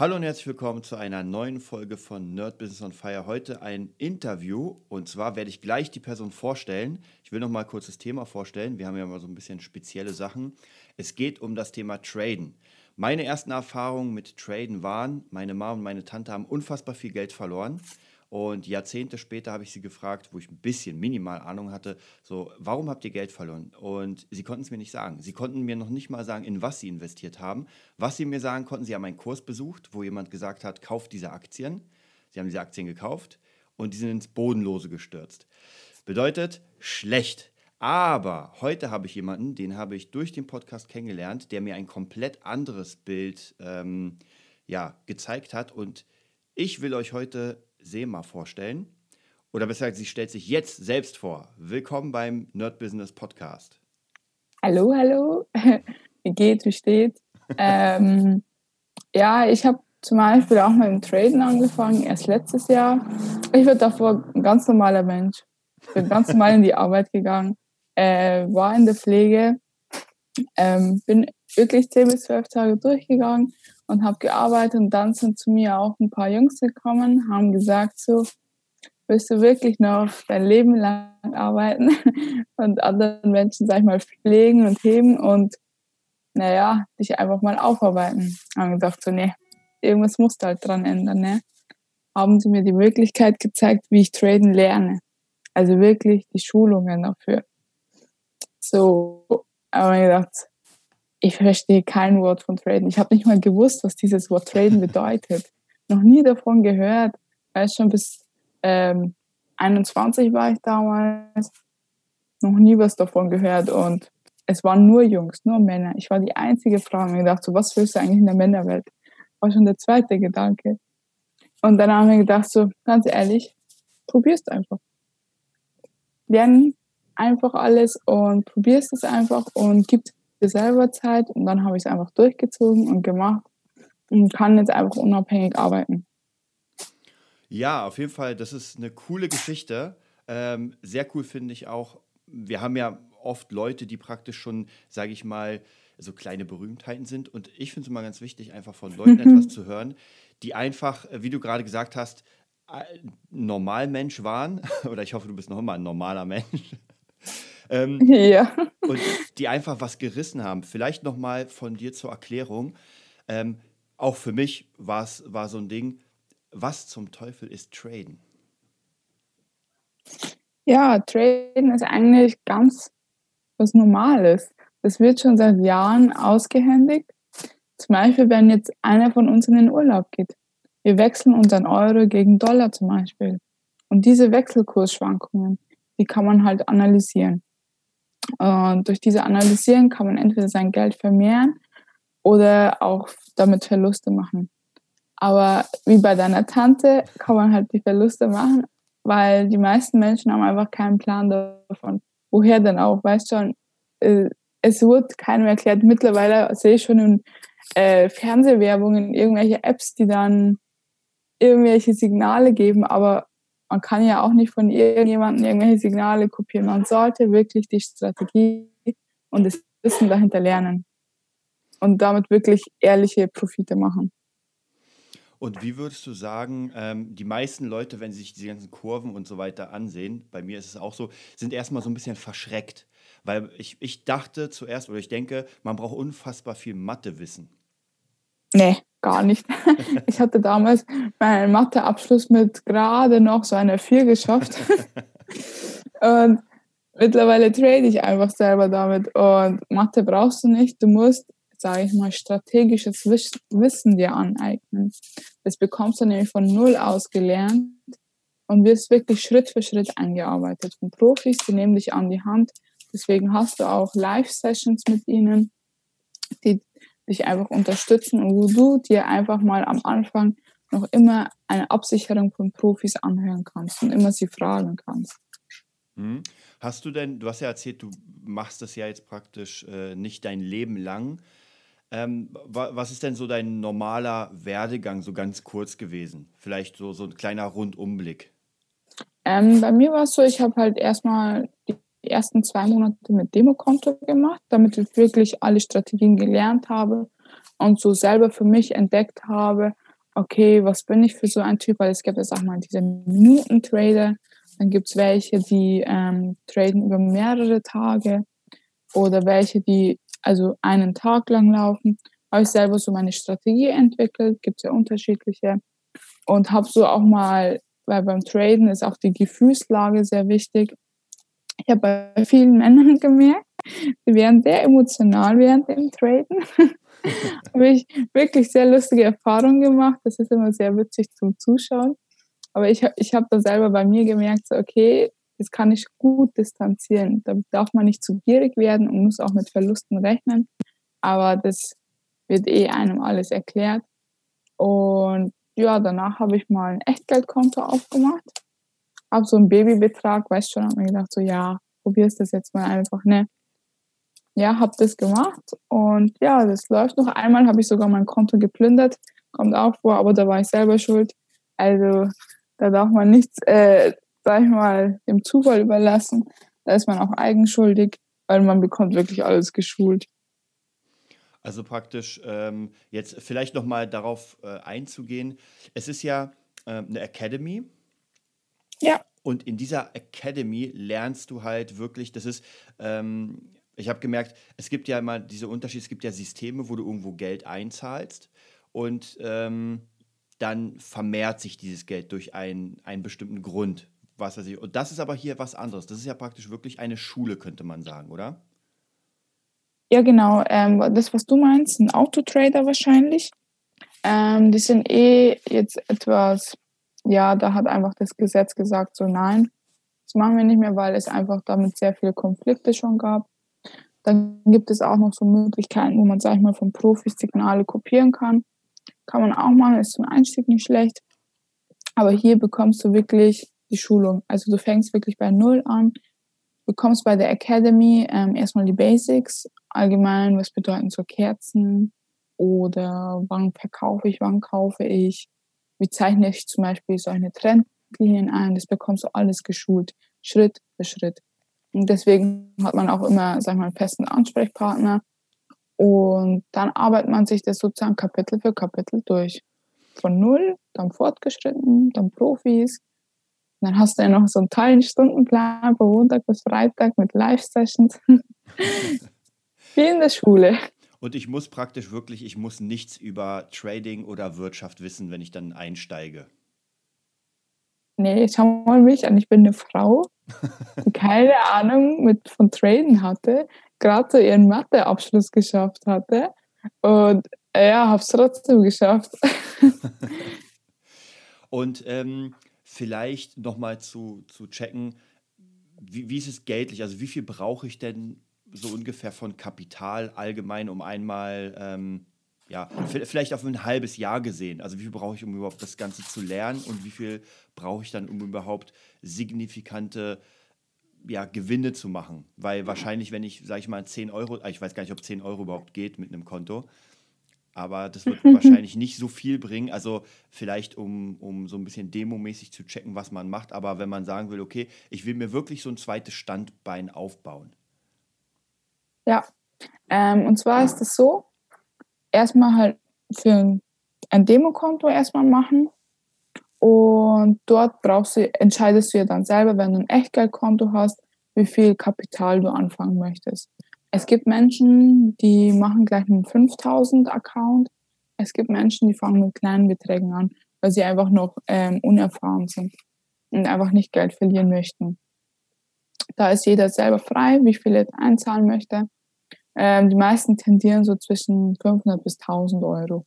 Hallo und herzlich willkommen zu einer neuen Folge von Nerd Business on Fire. Heute ein Interview und zwar werde ich gleich die Person vorstellen. Ich will noch mal kurz das Thema vorstellen. Wir haben ja mal so ein bisschen spezielle Sachen. Es geht um das Thema Traden. Meine ersten Erfahrungen mit Traden waren, meine Mama und meine Tante haben unfassbar viel Geld verloren. Und Jahrzehnte später habe ich sie gefragt, wo ich ein bisschen minimal Ahnung hatte, so, warum habt ihr Geld verloren? Und sie konnten es mir nicht sagen. Sie konnten mir noch nicht mal sagen, in was sie investiert haben. Was sie mir sagen konnten, sie haben einen Kurs besucht, wo jemand gesagt hat, kauft diese Aktien. Sie haben diese Aktien gekauft und die sind ins Bodenlose gestürzt. Bedeutet, schlecht. Aber heute habe ich jemanden, den habe ich durch den Podcast kennengelernt, der mir ein komplett anderes Bild ähm, ja, gezeigt hat. Und ich will euch heute Sema vorstellen. Oder besser gesagt, sie stellt sich jetzt selbst vor. Willkommen beim Nerd Business Podcast. Hallo, hallo. Wie geht's? Wie steht's? ähm, ja, ich habe zum Beispiel auch mit dem Traden angefangen, erst letztes Jahr. Ich war davor ein ganz normaler Mensch. Ich bin ganz normal in die Arbeit gegangen, äh, war in der Pflege, ähm, bin wirklich 10 bis 12 Tage durchgegangen und habe gearbeitet und dann sind zu mir auch ein paar Jungs gekommen, haben gesagt so, willst du wirklich noch dein Leben lang arbeiten und anderen Menschen, sag ich mal, pflegen und heben und naja, dich einfach mal aufarbeiten. Haben gedacht so, nee, irgendwas musst du halt dran ändern, ne? Haben sie mir die Möglichkeit gezeigt, wie ich traden lerne. Also wirklich die Schulungen dafür. So, aber ich gedacht, ich verstehe kein Wort von Traden. Ich habe nicht mal gewusst, was dieses Wort Traden bedeutet. Noch nie davon gehört. Weil schon bis ähm, 21 war ich damals. Noch nie was davon gehört. Und es waren nur Jungs, nur Männer. Ich war die einzige Frau und mir gedacht, so, was willst du eigentlich in der Männerwelt? War schon der zweite Gedanke. Und dann haben wir gedacht, so, ganz ehrlich, probierst einfach. Lern einfach alles und probierst es einfach und gib für selber Zeit und dann habe ich es einfach durchgezogen und gemacht und kann jetzt einfach unabhängig arbeiten. Ja, auf jeden Fall, das ist eine coole Geschichte. Ähm, sehr cool finde ich auch. Wir haben ja oft Leute, die praktisch schon, sage ich mal, so kleine Berühmtheiten sind. Und ich finde es immer ganz wichtig, einfach von Leuten etwas zu hören, die einfach, wie du gerade gesagt hast, Normalmensch waren. Oder ich hoffe, du bist noch immer ein normaler Mensch. Ähm, ja. Und die einfach was gerissen haben. Vielleicht nochmal von dir zur Erklärung. Ähm, auch für mich war so ein Ding, was zum Teufel ist Traden? Ja, Traden ist eigentlich ganz was Normales. Das wird schon seit Jahren ausgehändigt. Zum Beispiel, wenn jetzt einer von uns in den Urlaub geht. Wir wechseln unseren Euro gegen Dollar zum Beispiel. Und diese Wechselkursschwankungen, die kann man halt analysieren. Und durch diese Analysieren kann man entweder sein Geld vermehren oder auch damit Verluste machen. Aber wie bei deiner Tante kann man halt die Verluste machen, weil die meisten Menschen haben einfach keinen Plan davon. Woher denn auch? Weißt du, äh, es wird keinem erklärt. Mittlerweile sehe ich schon in äh, Fernsehwerbungen irgendwelche Apps, die dann irgendwelche Signale geben, aber man kann ja auch nicht von irgendjemandem irgendwelche Signale kopieren. Man sollte wirklich die Strategie und das Wissen dahinter lernen und damit wirklich ehrliche Profite machen. Und wie würdest du sagen, ähm, die meisten Leute, wenn sie sich diese ganzen Kurven und so weiter ansehen, bei mir ist es auch so, sind erstmal so ein bisschen verschreckt. Weil ich, ich dachte zuerst oder ich denke, man braucht unfassbar viel Mathewissen. Nee, gar nicht. Ich hatte damals meinen Matheabschluss mit gerade noch so einer 4 geschafft. Und mittlerweile trade ich einfach selber damit. Und Mathe brauchst du nicht. Du musst, sage ich mal, strategisches Wissen dir aneignen. Das bekommst du nämlich von Null aus gelernt und wirst wirklich Schritt für Schritt eingearbeitet. Von Profis, die nehmen dich an die Hand. Deswegen hast du auch Live-Sessions mit ihnen, die dich einfach unterstützen und wo du dir einfach mal am Anfang noch immer eine Absicherung von Profis anhören kannst und immer sie fragen kannst. Mhm. Hast du denn, du hast ja erzählt, du machst das ja jetzt praktisch äh, nicht dein Leben lang. Ähm, wa was ist denn so dein normaler Werdegang, so ganz kurz gewesen? Vielleicht so, so ein kleiner Rundumblick. Ähm, bei mir war es so, ich habe halt erstmal die die ersten zwei Monate mit Demokonto gemacht, damit ich wirklich alle Strategien gelernt habe und so selber für mich entdeckt habe, okay, was bin ich für so ein Typ? Weil es gibt jetzt auch mal diese Minuten-Trader, dann gibt es welche, die ähm, traden über mehrere Tage oder welche, die also einen Tag lang laufen. Habe ich selber so meine Strategie entwickelt, gibt es ja unterschiedliche. Und habe so auch mal, weil beim Traden ist auch die Gefühlslage sehr wichtig. Ich habe bei vielen Männern gemerkt, sie werden sehr emotional während dem Traden. habe ich wirklich sehr lustige Erfahrungen gemacht. Das ist immer sehr witzig zum Zuschauen. Aber ich, ich habe da selber bei mir gemerkt, so, okay, das kann ich gut distanzieren. Da darf man nicht zu gierig werden und muss auch mit Verlusten rechnen. Aber das wird eh einem alles erklärt. Und ja, danach habe ich mal ein Echtgeldkonto aufgemacht. Habe so einen Babybetrag, weißt schon, habe mir gedacht, so ja, probierst das jetzt mal einfach, ne? Ja, habe das gemacht und ja, das läuft noch. Einmal habe ich sogar mein Konto geplündert, kommt auch vor, aber da war ich selber schuld. Also da darf man nichts, äh, sag ich mal, dem Zufall überlassen. Da ist man auch eigenschuldig, weil man bekommt wirklich alles geschult. Also praktisch ähm, jetzt vielleicht noch mal darauf äh, einzugehen. Es ist ja äh, eine Academy. Ja. Und in dieser Academy lernst du halt wirklich, das ist, ähm, ich habe gemerkt, es gibt ja immer diese Unterschiede, es gibt ja Systeme, wo du irgendwo Geld einzahlst und ähm, dann vermehrt sich dieses Geld durch einen, einen bestimmten Grund. Was weiß ich. Und das ist aber hier was anderes. Das ist ja praktisch wirklich eine Schule, könnte man sagen, oder? Ja, genau. Ähm, das, was du meinst, ein Autotrader wahrscheinlich. Ähm, die sind eh jetzt etwas, ja, da hat einfach das Gesetz gesagt, so nein, das machen wir nicht mehr, weil es einfach damit sehr viele Konflikte schon gab. Dann gibt es auch noch so Möglichkeiten, wo man, sag ich mal, von Profis Signale kopieren kann. Kann man auch machen, ist zum Einstieg nicht schlecht. Aber hier bekommst du wirklich die Schulung. Also du fängst wirklich bei Null an, bekommst bei der Academy ähm, erstmal die Basics, allgemein, was bedeuten so Kerzen oder wann verkaufe ich, wann kaufe ich, wie zeichne ich zum Beispiel solche Trendlinien ein, das bekommst du alles geschult, Schritt für Schritt. Und deswegen hat man auch immer, sag ich mal, einen festen Ansprechpartner. Und dann arbeitet man sich das sozusagen Kapitel für Kapitel durch. Von null, dann fortgeschritten, dann Profis, und dann hast du ja noch so einen tollen Stundenplan von Montag bis Freitag mit Live-Sessions. Wie in der Schule. Und ich muss praktisch wirklich, ich muss nichts über Trading oder Wirtschaft wissen, wenn ich dann einsteige. Nee, schau mal mich an. Ich bin eine Frau, die keine Ahnung mit, von Traden hatte, gerade so ihren Matheabschluss geschafft hatte. Und ja, habe es trotzdem geschafft. Und ähm, vielleicht nochmal zu, zu checken, wie, wie ist es geldlich? Also wie viel brauche ich denn so ungefähr von Kapital allgemein, um einmal, ähm, ja, vielleicht auf ein halbes Jahr gesehen. Also wie viel brauche ich, um überhaupt das Ganze zu lernen und wie viel brauche ich dann, um überhaupt signifikante ja, Gewinne zu machen? Weil wahrscheinlich, wenn ich, sage ich mal, 10 Euro, ich weiß gar nicht, ob 10 Euro überhaupt geht mit einem Konto, aber das wird wahrscheinlich nicht so viel bringen. Also vielleicht, um, um so ein bisschen demomäßig zu checken, was man macht. Aber wenn man sagen will, okay, ich will mir wirklich so ein zweites Standbein aufbauen. Ja, ähm, und zwar ist es so, erstmal halt für ein, Demokonto erstmal machen. Und dort brauchst du, entscheidest du ja dann selber, wenn du ein Echtgeldkonto hast, wie viel Kapital du anfangen möchtest. Es gibt Menschen, die machen gleich einen 5000 Account. Es gibt Menschen, die fangen mit kleinen Beträgen an, weil sie einfach noch ähm, unerfahren sind und einfach nicht Geld verlieren möchten. Da ist jeder selber frei, wie viel er einzahlen möchte. Ähm, die meisten tendieren so zwischen 500 bis 1000 Euro.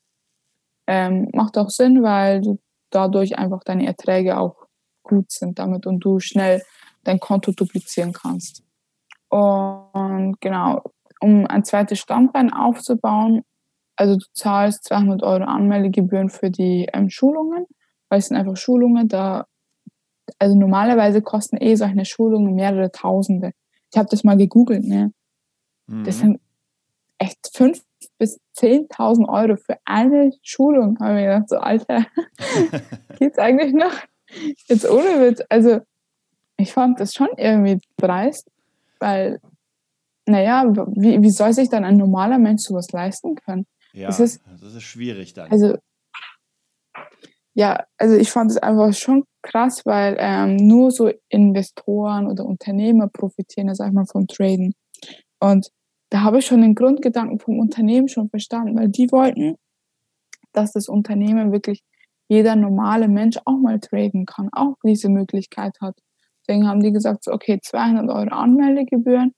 Ähm, macht auch Sinn, weil du dadurch einfach deine Erträge auch gut sind damit und du schnell dein Konto duplizieren kannst. Und genau, um ein zweites Standbein aufzubauen, also du zahlst 200 Euro Anmeldegebühren für die ähm, Schulungen, weil es sind einfach Schulungen, da, also normalerweise kosten eh solche Schulungen mehrere Tausende. Ich habe das mal gegoogelt, ne? Mhm. Das sind echt 5.000 bis 10.000 Euro für eine Schulung. Habe ich mir gedacht, so Alter, geht's eigentlich noch? Jetzt ohne Witz. Also ich fand das schon irgendwie dreist. Weil, naja, wie, wie soll sich dann ein normaler Mensch sowas leisten können? Ja, das ist, das ist schwierig dann. Also, ja, also ich fand es einfach schon krass, weil ähm, nur so Investoren oder Unternehmer profitieren, sag ich mal, vom Traden. Und da habe ich schon den Grundgedanken vom Unternehmen schon verstanden, weil die wollten, dass das Unternehmen wirklich jeder normale Mensch auch mal traden kann, auch diese Möglichkeit hat. Deswegen haben die gesagt, okay, 200 Euro Anmeldegebühren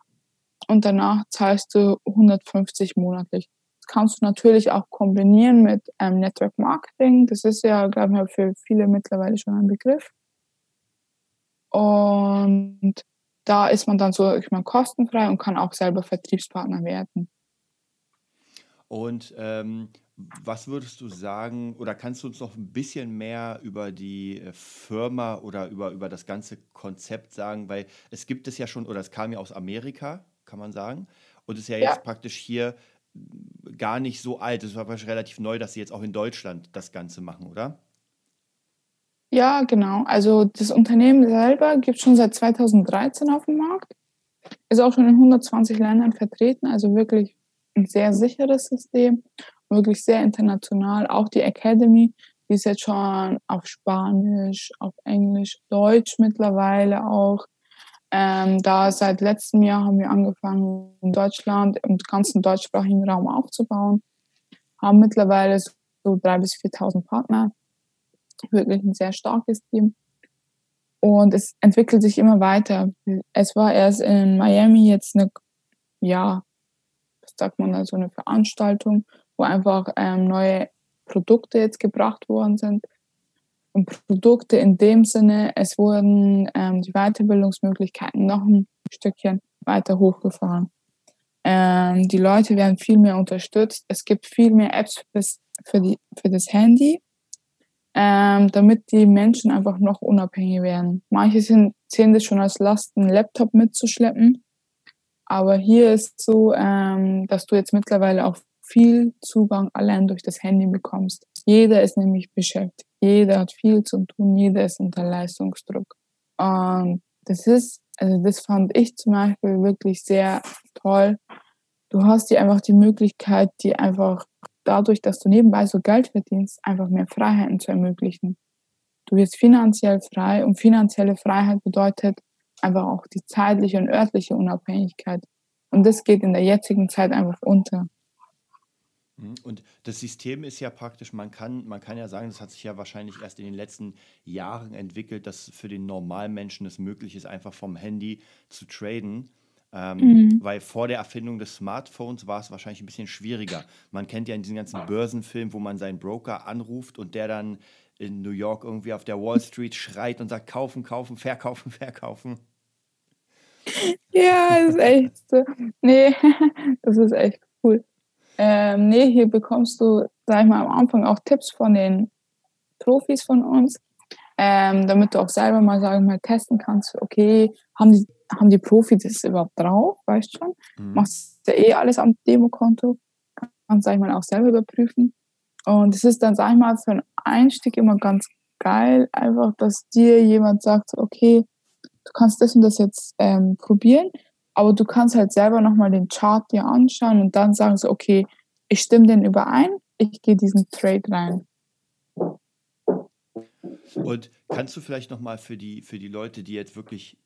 und danach zahlst du 150 monatlich. Das kannst du natürlich auch kombinieren mit ähm, Network Marketing. Das ist ja, glaube ich, für viele mittlerweile schon ein Begriff. Und da ist man dann so, ich meine, kostenfrei und kann auch selber Vertriebspartner werden. Und ähm, was würdest du sagen, oder kannst du uns noch ein bisschen mehr über die äh, Firma oder über, über das ganze Konzept sagen? Weil es gibt es ja schon, oder es kam ja aus Amerika, kann man sagen, und ist ja jetzt ja. praktisch hier gar nicht so alt. Es war relativ neu, dass sie jetzt auch in Deutschland das Ganze machen, oder? Ja, genau. Also das Unternehmen selber gibt es schon seit 2013 auf dem Markt. Ist auch schon in 120 Ländern vertreten, also wirklich ein sehr sicheres System, wirklich sehr international. Auch die Academy, die ist jetzt schon auf Spanisch, auf Englisch, Deutsch mittlerweile auch. Ähm, da seit letztem Jahr haben wir angefangen, in Deutschland im ganzen deutschsprachigen Raum aufzubauen. Haben mittlerweile so 3.000 bis 4.000 Partner. Wirklich ein sehr starkes Team. Und es entwickelt sich immer weiter. Es war erst in Miami jetzt eine, ja, was sagt man da, so eine Veranstaltung, wo einfach ähm, neue Produkte jetzt gebracht worden sind. Produkte in dem Sinne, es wurden ähm, die Weiterbildungsmöglichkeiten noch ein Stückchen weiter hochgefahren. Ähm, die Leute werden viel mehr unterstützt. Es gibt viel mehr Apps fürs, für, die, für das Handy, ähm, damit die Menschen einfach noch unabhängiger werden. Manche sind, sehen das schon als Last, einen Laptop mitzuschleppen. Aber hier ist so, ähm, dass du jetzt mittlerweile auch viel Zugang allein durch das Handy bekommst. Jeder ist nämlich beschäftigt. Jeder hat viel zu tun. Jeder ist unter Leistungsdruck. Und das ist, also das fand ich zum Beispiel wirklich sehr toll. Du hast dir einfach die Möglichkeit, die einfach dadurch, dass du nebenbei so Geld verdienst, einfach mehr Freiheiten zu ermöglichen. Du wirst finanziell frei und finanzielle Freiheit bedeutet einfach auch die zeitliche und örtliche Unabhängigkeit. Und das geht in der jetzigen Zeit einfach unter. Mhm. Und das System ist ja praktisch, man kann, man kann ja sagen, das hat sich ja wahrscheinlich erst in den letzten Jahren entwickelt, dass für den normalen Menschen es möglich ist, einfach vom Handy zu traden. Ähm, mhm. Weil vor der Erfindung des Smartphones war es wahrscheinlich ein bisschen schwieriger. Man kennt ja in diesen ganzen Börsenfilmen, wo man seinen Broker anruft und der dann in New York irgendwie auf der Wall Street schreit und sagt, kaufen, kaufen, verkaufen, verkaufen. Ja, das ist echt so. Nee, das ist echt cool. Ähm, nee, hier bekommst du, sag ich mal, am Anfang auch Tipps von den Profis von uns, ähm, damit du auch selber mal, sag ich mal, testen kannst, okay, haben die, haben die Profis das überhaupt drauf, weißt du schon? Mhm. Machst ja eh alles am Demokonto, kannst, sag ich mal, auch selber überprüfen. Und es ist dann, sag ich mal, für einen Einstieg immer ganz geil, einfach, dass dir jemand sagt, okay, du kannst das und das jetzt ähm, probieren aber du kannst halt selber nochmal den Chart dir anschauen und dann sagen so, okay, ich stimme den überein, ich gehe diesen Trade rein. Und kannst du vielleicht nochmal für die, für die Leute, die jetzt wirklich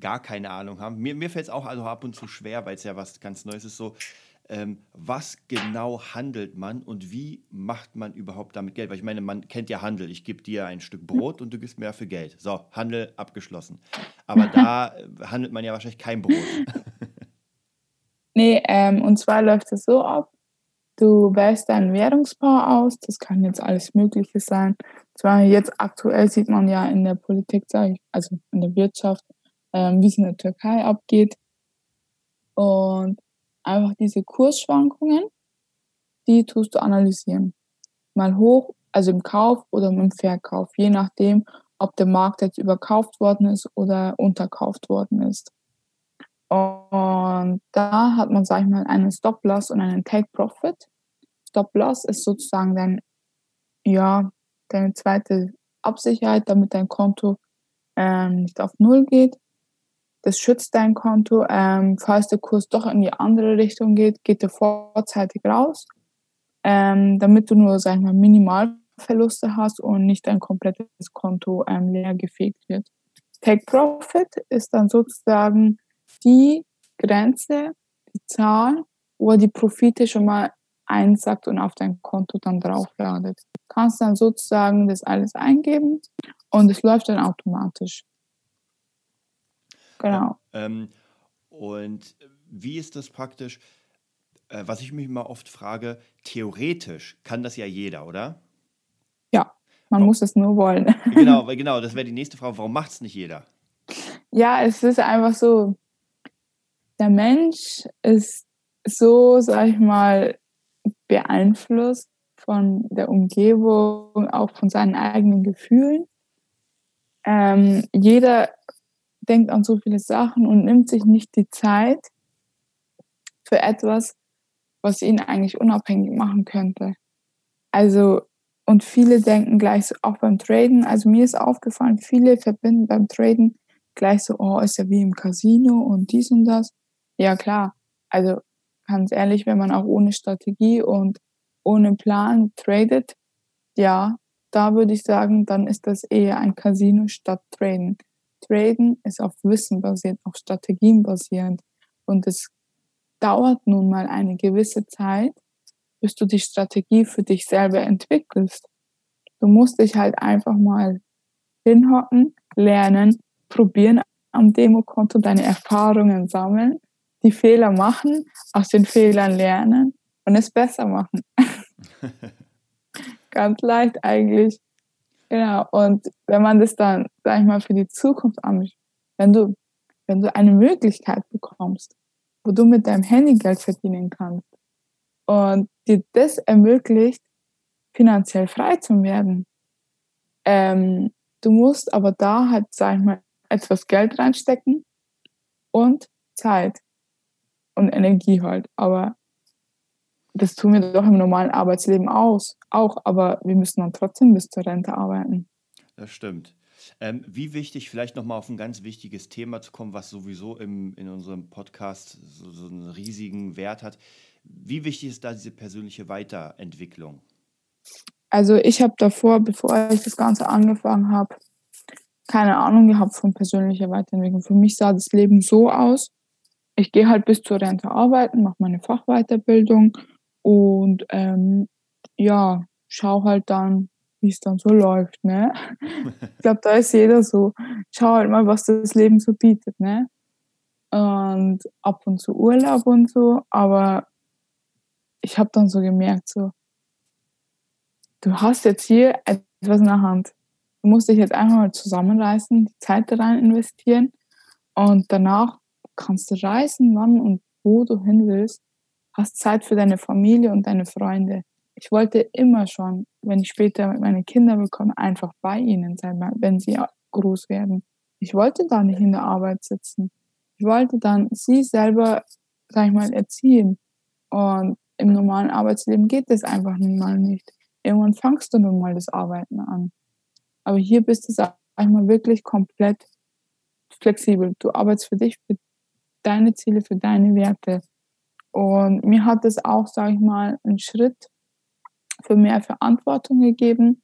gar keine Ahnung haben, mir, mir fällt es auch also ab und zu schwer, weil es ja was ganz Neues ist, so, ähm, was genau handelt man und wie macht man überhaupt damit Geld? Weil ich meine, man kennt ja Handel. Ich gebe dir ein Stück Brot und du gibst mir dafür Geld. So, Handel abgeschlossen. Aber da äh, handelt man ja wahrscheinlich kein Brot. nee, ähm, und zwar läuft es so ab, du wählst dein Währungspaar aus. Das kann jetzt alles Mögliche sein. Zwar jetzt aktuell sieht man ja in der Politik, sage ich, also in der Wirtschaft, ähm, wie es in der Türkei abgeht. Und einfach diese Kursschwankungen, die tust du analysieren. Mal hoch, also im Kauf oder im Verkauf, je nachdem, ob der Markt jetzt überkauft worden ist oder unterkauft worden ist. Und da hat man, sag ich mal, einen Stop-Loss und einen Take-Profit. Stop-Loss ist sozusagen dein, ja, deine zweite Absicherheit, damit dein Konto ähm, nicht auf Null geht. Das schützt dein Konto. Ähm, falls der Kurs doch in die andere Richtung geht, geht er vorzeitig raus, ähm, damit du nur, sag ich mal, minimal Verluste hast und nicht dein komplettes Konto ähm, leer gefegt wird. Take Profit ist dann sozusagen die Grenze, die Zahl, wo die Profite schon mal einsackt und auf dein Konto dann draufladet. Du kannst dann sozusagen das alles eingeben und es läuft dann automatisch. Genau. Ähm, und wie ist das praktisch? Äh, was ich mich mal oft frage, theoretisch kann das ja jeder, oder? Ja, man oh. muss es nur wollen. Genau, genau, das wäre die nächste Frage. Warum macht es nicht jeder? Ja, es ist einfach so, der Mensch ist so, sag ich mal, beeinflusst von der Umgebung, auch von seinen eigenen Gefühlen. Ähm, jeder denkt an so viele Sachen und nimmt sich nicht die Zeit für etwas, was ihn eigentlich unabhängig machen könnte. Also, und viele denken gleich so, auch beim Traden, also mir ist aufgefallen, viele verbinden beim Traden gleich so, oh, ist ja wie im Casino und dies und das. Ja, klar. Also, ganz ehrlich, wenn man auch ohne Strategie und ohne Plan tradet, ja, da würde ich sagen, dann ist das eher ein Casino statt Traden. Traden ist auf Wissen basiert, auf Strategien basierend. Und es dauert nun mal eine gewisse Zeit, bis du die Strategie für dich selber entwickelst. Du musst dich halt einfach mal hinhocken, lernen, probieren am Demokonto deine Erfahrungen sammeln, die Fehler machen, aus den Fehlern lernen und es besser machen. Ganz leicht eigentlich. Genau. Und wenn man das dann, sag ich mal, für die Zukunft anschaut, wenn du, wenn du eine Möglichkeit bekommst, wo du mit deinem Handy Geld verdienen kannst und dir das ermöglicht, finanziell frei zu werden. Ähm, du musst aber da halt, sag ich mal, etwas Geld reinstecken und Zeit und Energie halt. Aber das tun wir doch im normalen Arbeitsleben aus, auch, aber wir müssen dann trotzdem bis zur Rente arbeiten. Das stimmt. Ähm, wie wichtig, vielleicht nochmal auf ein ganz wichtiges Thema zu kommen, was sowieso im, in unserem Podcast so, so einen riesigen Wert hat. Wie wichtig ist da diese persönliche Weiterentwicklung? Also ich habe davor, bevor ich das Ganze angefangen habe, keine Ahnung gehabt von persönlicher Weiterentwicklung. Für mich sah das Leben so aus, ich gehe halt bis zur Rente arbeiten, mache meine Fachweiterbildung und ähm, ja, schau halt dann, wie es dann so läuft, ne? ich glaube, da ist jeder so. Schau halt mal, was das Leben so bietet, ne? Und ab und zu Urlaub und so, aber ich habe dann so gemerkt, so, du hast jetzt hier etwas in der Hand. Du musst dich jetzt einfach mal zusammenreißen, die Zeit da rein investieren und danach kannst du reisen, wann und wo du hin willst hast Zeit für deine Familie und deine Freunde. Ich wollte immer schon, wenn ich später meine Kinder bekomme, einfach bei ihnen sein, wenn sie groß werden. Ich wollte da nicht in der Arbeit sitzen. Ich wollte dann sie selber, sag ich mal, erziehen. Und im normalen Arbeitsleben geht das einfach nun mal nicht. Irgendwann fangst du nun mal das Arbeiten an. Aber hier bist du, sag ich mal, wirklich komplett flexibel. Du arbeitest für dich, für deine Ziele, für deine Werte. Und mir hat es auch, sage ich mal, einen Schritt für mehr Verantwortung gegeben,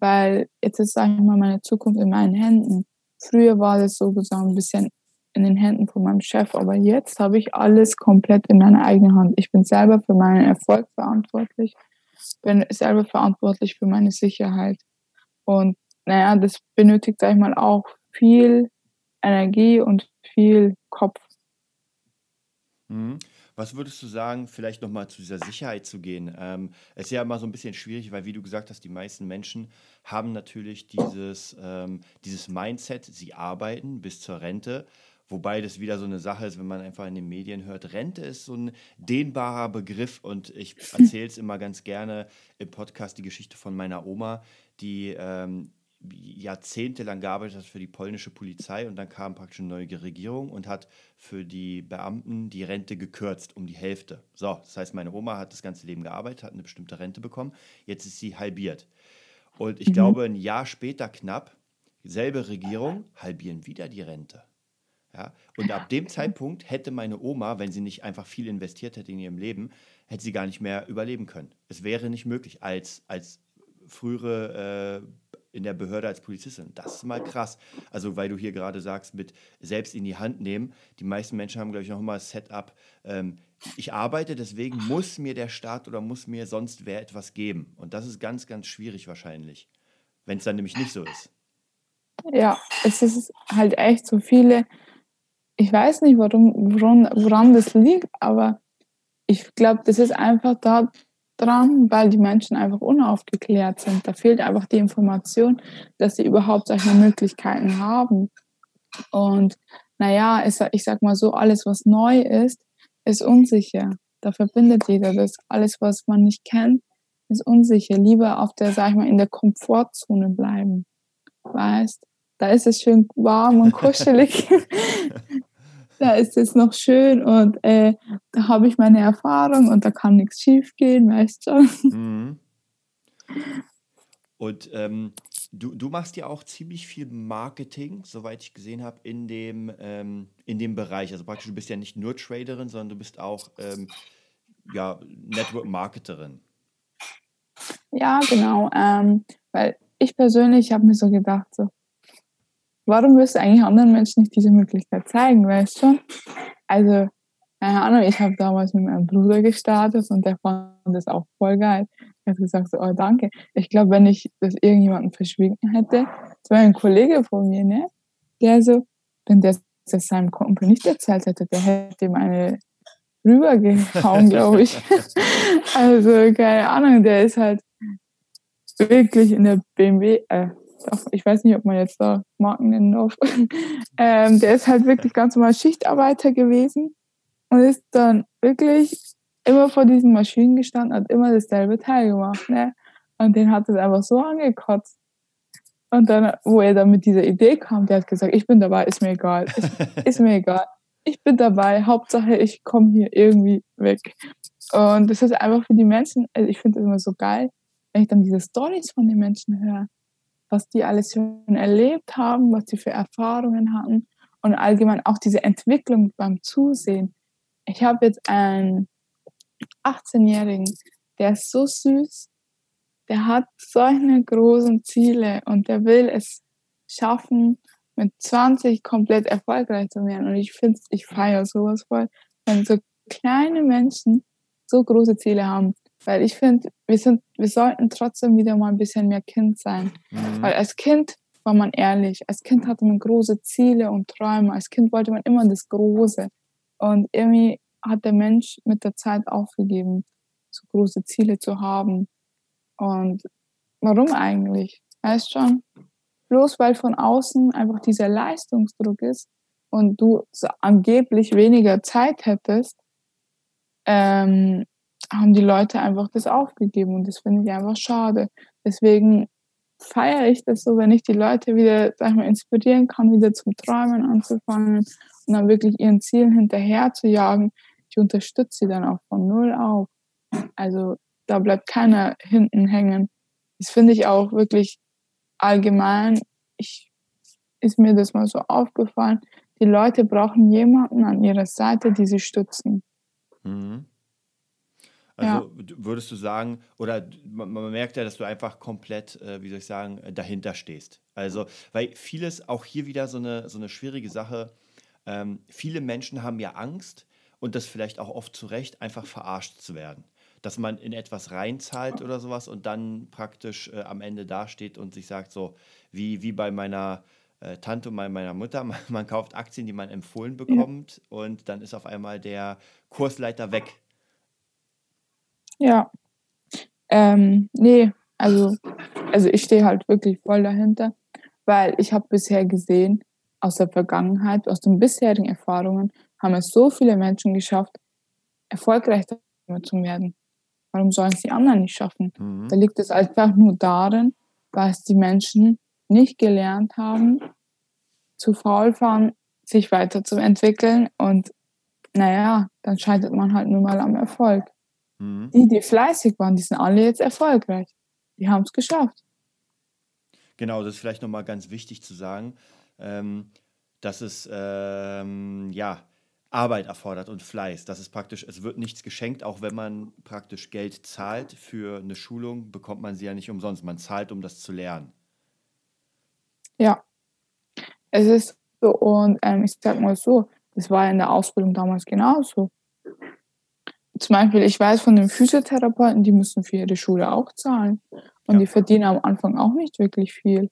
weil jetzt ist, sage ich mal, meine Zukunft in meinen Händen. Früher war das sozusagen ein bisschen in den Händen von meinem Chef, aber jetzt habe ich alles komplett in meiner eigenen Hand. Ich bin selber für meinen Erfolg verantwortlich, bin selber verantwortlich für meine Sicherheit. Und naja, das benötigt, sag ich mal, auch viel Energie und viel Kopf. Mhm. Was würdest du sagen, vielleicht nochmal zu dieser Sicherheit zu gehen? Ähm, es ist ja immer so ein bisschen schwierig, weil wie du gesagt hast, die meisten Menschen haben natürlich dieses, ähm, dieses Mindset, sie arbeiten bis zur Rente. Wobei das wieder so eine Sache ist, wenn man einfach in den Medien hört. Rente ist so ein dehnbarer Begriff und ich erzähle es immer ganz gerne im Podcast die Geschichte von meiner Oma, die ähm, jahrzehntelang gearbeitet hat für die polnische Polizei und dann kam praktisch eine neue Regierung und hat für die Beamten die Rente gekürzt um die Hälfte. So, das heißt, meine Oma hat das ganze Leben gearbeitet, hat eine bestimmte Rente bekommen, jetzt ist sie halbiert. Und ich mhm. glaube, ein Jahr später knapp, selbe Regierung, halbieren wieder die Rente. Ja? Und ab dem Zeitpunkt hätte meine Oma, wenn sie nicht einfach viel investiert hätte in ihrem Leben, hätte sie gar nicht mehr überleben können. Es wäre nicht möglich als, als frühere äh, in der Behörde als Polizistin. Das ist mal krass. Also, weil du hier gerade sagst, mit selbst in die Hand nehmen. Die meisten Menschen haben, glaube ich, noch immer das Setup. Ähm, ich arbeite, deswegen muss mir der Staat oder muss mir sonst wer etwas geben. Und das ist ganz, ganz schwierig wahrscheinlich, wenn es dann nämlich nicht so ist. Ja, es ist halt echt so viele. Ich weiß nicht, warum, woran, woran das liegt, aber ich glaube, das ist einfach da dran, weil die Menschen einfach unaufgeklärt sind. Da fehlt einfach die Information, dass sie überhaupt solche Möglichkeiten haben. Und naja, ich sag mal so, alles, was neu ist, ist unsicher. Da verbindet jeder das. Alles, was man nicht kennt, ist unsicher. Lieber auf der, sag ich mal, in der Komfortzone bleiben. Weißt, da ist es schön warm und kuschelig. da ist es noch schön und äh, da habe ich meine Erfahrung und da kann nichts schief gehen, weißt du. Mhm. Und ähm, du, du machst ja auch ziemlich viel Marketing, soweit ich gesehen habe, in dem, ähm, in dem Bereich. Also praktisch, du bist ja nicht nur Traderin, sondern du bist auch ähm, ja, Network-Marketerin. Ja, genau. Ähm, weil ich persönlich habe mir so gedacht, so, warum wirst du eigentlich anderen Menschen nicht diese Möglichkeit zeigen, weißt du? Also, keine Ahnung, ich habe damals mit meinem Bruder gestartet und der fand das auch voll geil. Er hat gesagt, so, oh danke. Ich glaube, wenn ich das irgendjemandem verschwiegen hätte, das war ein Kollege von mir, ne? Der so, wenn der das seinem Kumpel nicht erzählt hätte, der hätte ihm eine rübergehauen, glaube ich. also, keine Ahnung, der ist halt wirklich in der BMW, äh, ich weiß nicht, ob man jetzt da Marken nennen darf, ähm, der ist halt wirklich ganz normal Schichtarbeiter gewesen und ist dann wirklich immer vor diesen Maschinen gestanden, hat immer dasselbe Teil gemacht, ne? Und den hat es einfach so angekotzt. Und dann, wo er dann mit dieser Idee kam, der hat gesagt, ich bin dabei, ist mir egal, ist, ist mir egal. Ich bin dabei, Hauptsache ich komme hier irgendwie weg. Und das ist einfach für die Menschen, also ich finde es immer so geil, wenn ich dann diese Stories von den Menschen höre, was die alles schon erlebt haben, was sie für Erfahrungen hatten und allgemein auch diese Entwicklung beim Zusehen. Ich habe jetzt einen 18-Jährigen, der ist so süß, der hat solche großen Ziele und der will es schaffen, mit 20 komplett erfolgreich zu werden. Und ich finde, ich feiere sowas voll, wenn so kleine Menschen so große Ziele haben. Weil ich finde, wir sind, wir sollten trotzdem wieder mal ein bisschen mehr Kind sein. Mhm. Weil als Kind war man ehrlich. Als Kind hatte man große Ziele und Träume. Als Kind wollte man immer das Große. Und irgendwie hat der Mensch mit der Zeit aufgegeben, so große Ziele zu haben. Und warum eigentlich? Weißt schon? Bloß weil von außen einfach dieser Leistungsdruck ist und du so angeblich weniger Zeit hättest, ähm, haben die Leute einfach das aufgegeben und das finde ich einfach schade. Deswegen feiere ich das so, wenn ich die Leute wieder, sag ich mal, inspirieren kann, wieder zum Träumen anzufangen und dann wirklich ihren Zielen hinterher zu jagen, ich unterstütze sie dann auch von null auf. Also da bleibt keiner hinten hängen. Das finde ich auch wirklich allgemein. Ich, ist mir das mal so aufgefallen. Die Leute brauchen jemanden an ihrer Seite, die sie stützen. Mhm. Also ja. würdest du sagen, oder man, man, merkt ja, dass du einfach komplett, äh, wie soll ich sagen, dahinter stehst. Also, weil vieles auch hier wieder so eine, so eine schwierige Sache. Ähm, viele Menschen haben ja Angst, und das vielleicht auch oft zu Recht, einfach verarscht zu werden. Dass man in etwas reinzahlt oder sowas und dann praktisch äh, am Ende dasteht und sich sagt, so wie, wie bei meiner äh, Tante und meiner Mutter, man, man, kauft Aktien, die man empfohlen bekommt ja. und dann ist auf einmal der Kursleiter weg. Ja. Ähm, nee, also, also ich stehe halt wirklich voll dahinter, weil ich habe bisher gesehen, aus der Vergangenheit, aus den bisherigen Erfahrungen, haben es so viele Menschen geschafft, erfolgreich zu werden. Warum sollen es die anderen nicht schaffen? Mhm. Da liegt es einfach nur darin, dass die Menschen nicht gelernt haben, zu faul fahren, sich weiterzuentwickeln und naja, dann scheitert man halt nur mal am Erfolg. Mhm. Die, die fleißig waren, die sind alle jetzt erfolgreich. Die haben es geschafft. Genau, das ist vielleicht nochmal ganz wichtig zu sagen, ähm, dass es, ähm, ja, Arbeit erfordert und Fleiß. Das ist praktisch, es wird nichts geschenkt, auch wenn man praktisch Geld zahlt für eine Schulung, bekommt man sie ja nicht umsonst. Man zahlt, um das zu lernen. Ja, es ist so, und ähm, ich sag mal so, das war in der Ausbildung damals genauso. Zum Beispiel, ich weiß von den Physiotherapeuten, die müssen für ihre Schule auch zahlen. Und ja. die verdienen am Anfang auch nicht wirklich viel.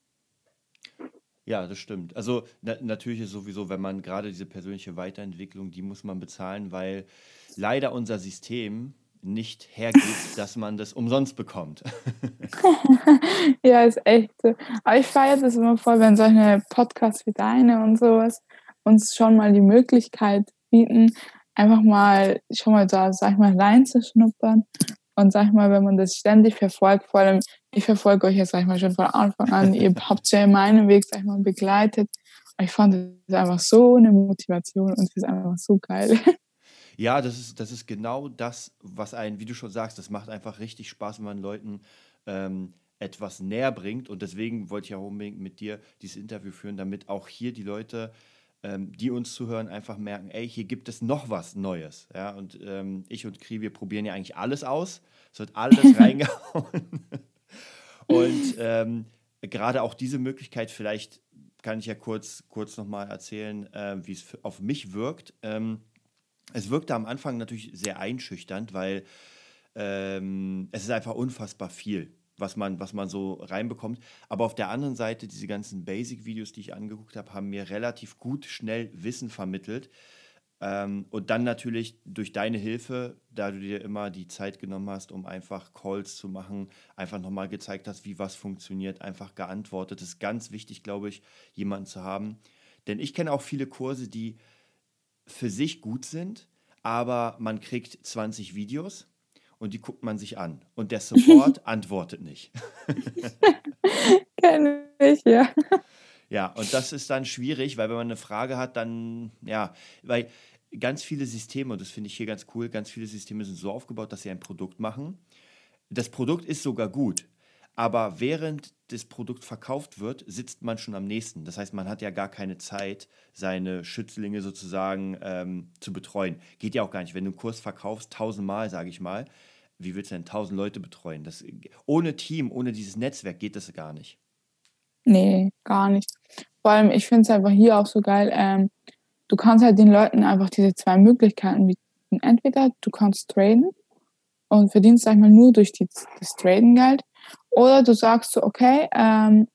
Ja, das stimmt. Also na natürlich ist sowieso, wenn man gerade diese persönliche Weiterentwicklung, die muss man bezahlen, weil leider unser System nicht hergibt, dass man das umsonst bekommt. ja, ist echt so. Aber ich feiere das immer voll, wenn solche Podcasts wie deine und sowas uns schon mal die Möglichkeit bieten, einfach mal schon mal da, sag ich mal, reinzuschnuppern. Und sag ich mal, wenn man das ständig verfolgt, vor allem ich verfolge euch jetzt, sag ich mal, schon von Anfang an. Ihr habt ja in meinem Weg, sag ich mal, begleitet. ich fand es einfach so eine Motivation und es ist einfach so geil. Ja, das ist, das ist genau das, was einen, wie du schon sagst, das macht einfach richtig Spaß, wenn man Leuten ähm, etwas näher bringt. Und deswegen wollte ich auch unbedingt mit dir dieses Interview führen, damit auch hier die Leute, ähm, die uns zuhören, einfach merken, ey, hier gibt es noch was Neues. Ja, und ähm, ich und Kri, wir probieren ja eigentlich alles aus. Es wird alles reingehauen. Und ähm, gerade auch diese Möglichkeit, vielleicht kann ich ja kurz, kurz nochmal erzählen, äh, wie es auf mich wirkt. Ähm, es wirkte am Anfang natürlich sehr einschüchternd, weil ähm, es ist einfach unfassbar viel, was man, was man so reinbekommt. Aber auf der anderen Seite, diese ganzen Basic-Videos, die ich angeguckt habe, haben mir relativ gut schnell Wissen vermittelt, ähm, und dann natürlich durch deine Hilfe, da du dir immer die Zeit genommen hast, um einfach Calls zu machen, einfach nochmal gezeigt hast, wie was funktioniert, einfach geantwortet. Das ist ganz wichtig, glaube ich, jemanden zu haben. Denn ich kenne auch viele Kurse, die für sich gut sind, aber man kriegt 20 Videos und die guckt man sich an. Und der Support antwortet nicht. Kenne ich, ja. Ja, und das ist dann schwierig, weil wenn man eine Frage hat, dann, ja, weil ganz viele Systeme, und das finde ich hier ganz cool, ganz viele Systeme sind so aufgebaut, dass sie ein Produkt machen. Das Produkt ist sogar gut, aber während das Produkt verkauft wird, sitzt man schon am nächsten. Das heißt, man hat ja gar keine Zeit, seine Schützlinge sozusagen ähm, zu betreuen. Geht ja auch gar nicht. Wenn du einen Kurs verkaufst, tausendmal, sage ich mal, wie willst du denn tausend Leute betreuen? Das, ohne Team, ohne dieses Netzwerk geht das gar nicht. Nee, gar nicht. Vor allem, ich finde es einfach hier auch so geil. Ähm, du kannst halt den Leuten einfach diese zwei Möglichkeiten bieten. Entweder du kannst traden und verdienst, sag ich mal, nur durch die, das Traden Geld. Oder du sagst so, okay, ähm,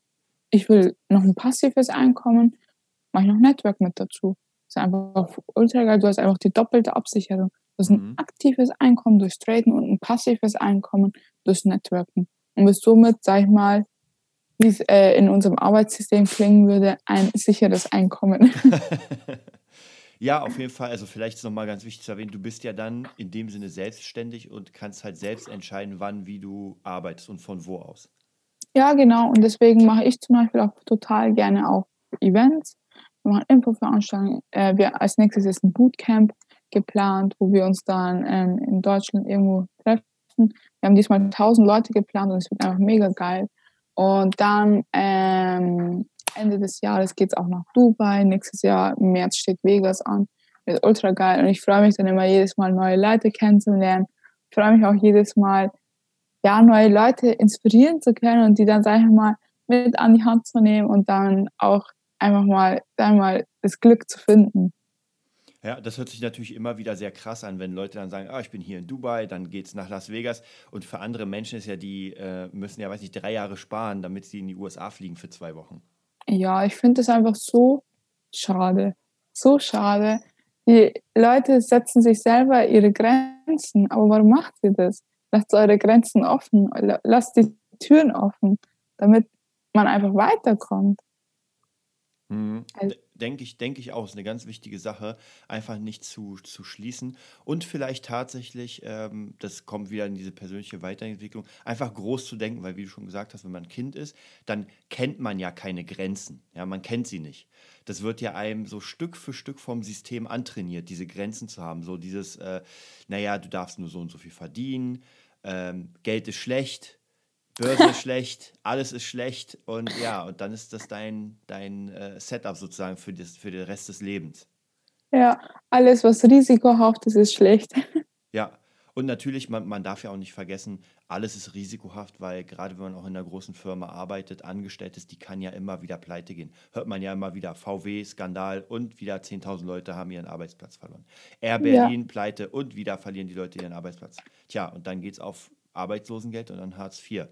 ich will noch ein passives Einkommen, mache ich noch Network mit dazu. Das ist einfach ultra geil. Du hast einfach die doppelte Absicherung. Du hast ein mhm. aktives Einkommen durchs Traden und ein passives Einkommen durchs Networken. Und bist somit, sag ich mal, wie es äh, in unserem Arbeitssystem klingen würde, ein sicheres Einkommen. Ja, auf jeden Fall. Also vielleicht ist nochmal ganz wichtig zu erwähnen, du bist ja dann in dem Sinne selbstständig und kannst halt selbst entscheiden, wann, wie du arbeitest und von wo aus. Ja, genau. Und deswegen mache ich zum Beispiel auch total gerne auch Events. Wir machen Infoveranstaltungen. Äh, wir, als nächstes ist ein Bootcamp geplant, wo wir uns dann ähm, in Deutschland irgendwo treffen. Wir haben diesmal 1000 Leute geplant und es wird einfach mega geil. Und dann ähm, Ende des Jahres geht es auch nach Dubai. Nächstes Jahr im März steht Vegas an. Wird ultra geil. Und ich freue mich dann immer jedes Mal, neue Leute kennenzulernen. Ich freue mich auch jedes Mal, ja, neue Leute inspirieren zu können und die dann, sag ich mal, mit an die Hand zu nehmen und dann auch einfach mal, sag mal, das Glück zu finden. Ja, das hört sich natürlich immer wieder sehr krass an, wenn Leute dann sagen, ah, ich bin hier in Dubai, dann geht es nach Las Vegas. Und für andere Menschen ist ja, die äh, müssen ja, weiß ich, drei Jahre sparen, damit sie in die USA fliegen für zwei Wochen. Ja, ich finde es einfach so schade. So schade. Die Leute setzen sich selber ihre Grenzen. Aber warum macht ihr das? Lasst eure Grenzen offen. Lasst die Türen offen, damit man einfach weiterkommt. Mhm. Also, denke ich, denke ich auch, ist eine ganz wichtige Sache, einfach nicht zu, zu schließen und vielleicht tatsächlich, ähm, das kommt wieder in diese persönliche Weiterentwicklung, einfach groß zu denken, weil wie du schon gesagt hast, wenn man ein Kind ist, dann kennt man ja keine Grenzen, ja, man kennt sie nicht. Das wird ja einem so Stück für Stück vom System antrainiert, diese Grenzen zu haben, so dieses, äh, naja, du darfst nur so und so viel verdienen, ähm, Geld ist schlecht, Börse ist schlecht, alles ist schlecht und ja, und dann ist das dein, dein äh, Setup sozusagen für, das, für den Rest des Lebens. Ja, alles, was risikohaft ist, ist schlecht. Ja, und natürlich, man, man darf ja auch nicht vergessen, alles ist risikohaft, weil gerade wenn man auch in einer großen Firma arbeitet, angestellt ist, die kann ja immer wieder pleite gehen. Hört man ja immer wieder, VW, Skandal und wieder 10.000 Leute haben ihren Arbeitsplatz verloren. Air Berlin, ja. pleite und wieder verlieren die Leute ihren Arbeitsplatz. Tja, und dann geht es auf Arbeitslosengeld und dann Hartz IV.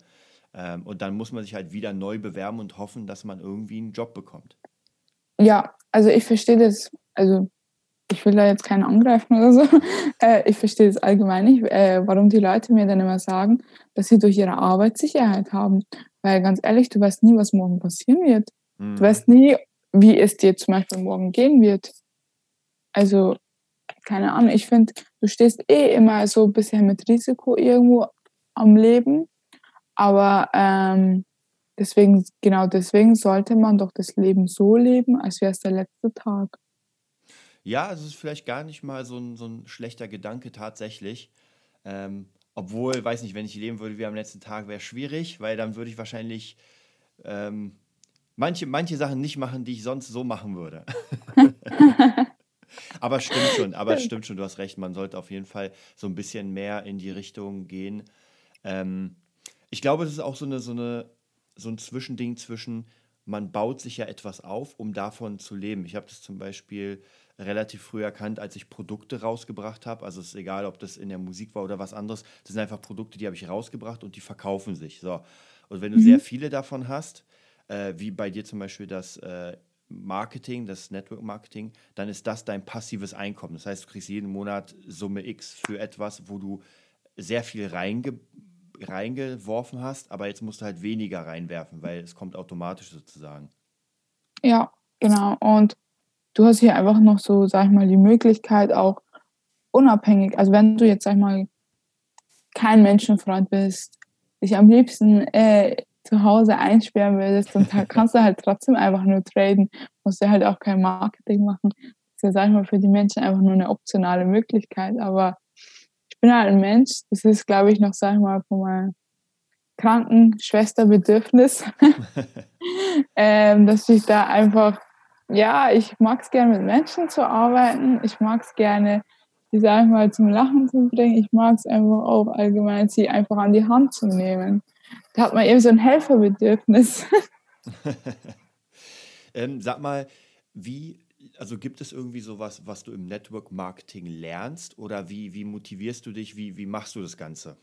Ähm, und dann muss man sich halt wieder neu bewerben und hoffen, dass man irgendwie einen Job bekommt. Ja, also ich verstehe das, also ich will da jetzt keinen angreifen oder so. Äh, ich verstehe das allgemein nicht, äh, warum die Leute mir dann immer sagen, dass sie durch ihre Arbeit Sicherheit haben. Weil ganz ehrlich, du weißt nie, was morgen passieren wird. Mhm. Du weißt nie, wie es dir zum Beispiel morgen gehen wird. Also, keine Ahnung, ich finde, du stehst eh immer so ein bisschen mit Risiko irgendwo am Leben. Aber ähm, deswegen, genau deswegen sollte man doch das Leben so leben, als wäre es der letzte Tag. Ja, es ist vielleicht gar nicht mal so ein, so ein schlechter Gedanke tatsächlich. Ähm, obwohl, weiß nicht, wenn ich leben würde wie am letzten Tag, wäre schwierig, weil dann würde ich wahrscheinlich ähm, manche, manche Sachen nicht machen, die ich sonst so machen würde. aber stimmt schon, aber stimmt schon, du hast recht, man sollte auf jeden Fall so ein bisschen mehr in die Richtung gehen. Ähm, ich glaube, das ist auch so, eine, so, eine, so ein Zwischending zwischen, man baut sich ja etwas auf, um davon zu leben. Ich habe das zum Beispiel relativ früh erkannt, als ich Produkte rausgebracht habe. Also es ist egal, ob das in der Musik war oder was anderes. Das sind einfach Produkte, die habe ich rausgebracht und die verkaufen sich. So. Und wenn du mhm. sehr viele davon hast, äh, wie bei dir zum Beispiel das äh, Marketing, das Network Marketing, dann ist das dein passives Einkommen. Das heißt, du kriegst jeden Monat Summe X für etwas, wo du sehr viel reinge reingeworfen hast, aber jetzt musst du halt weniger reinwerfen, weil es kommt automatisch sozusagen. Ja, genau. Und du hast hier einfach noch so, sag ich mal, die Möglichkeit auch unabhängig, also wenn du jetzt, sag ich mal, kein Menschenfreund bist, dich am liebsten äh, zu Hause einsperren würdest, dann kannst du halt trotzdem einfach nur traden, musst du halt auch kein Marketing machen. Das ist ja, sag ich mal, für die Menschen einfach nur eine optionale Möglichkeit, aber ich bin halt ein Mensch, das ist, glaube ich, noch, sag ich mal, von meinem Krankenschwesterbedürfnis, ähm, dass ich da einfach ja, ich mag es gerne mit Menschen zu arbeiten. Ich mag es gerne, die sag ich mal zum Lachen zu bringen. Ich mag es einfach auch allgemein, sie einfach an die Hand zu nehmen. Da hat man eben so ein Helferbedürfnis. ähm, sag mal, wie, also gibt es irgendwie sowas, was du im Network Marketing lernst oder wie, wie motivierst du dich, wie, wie machst du das Ganze?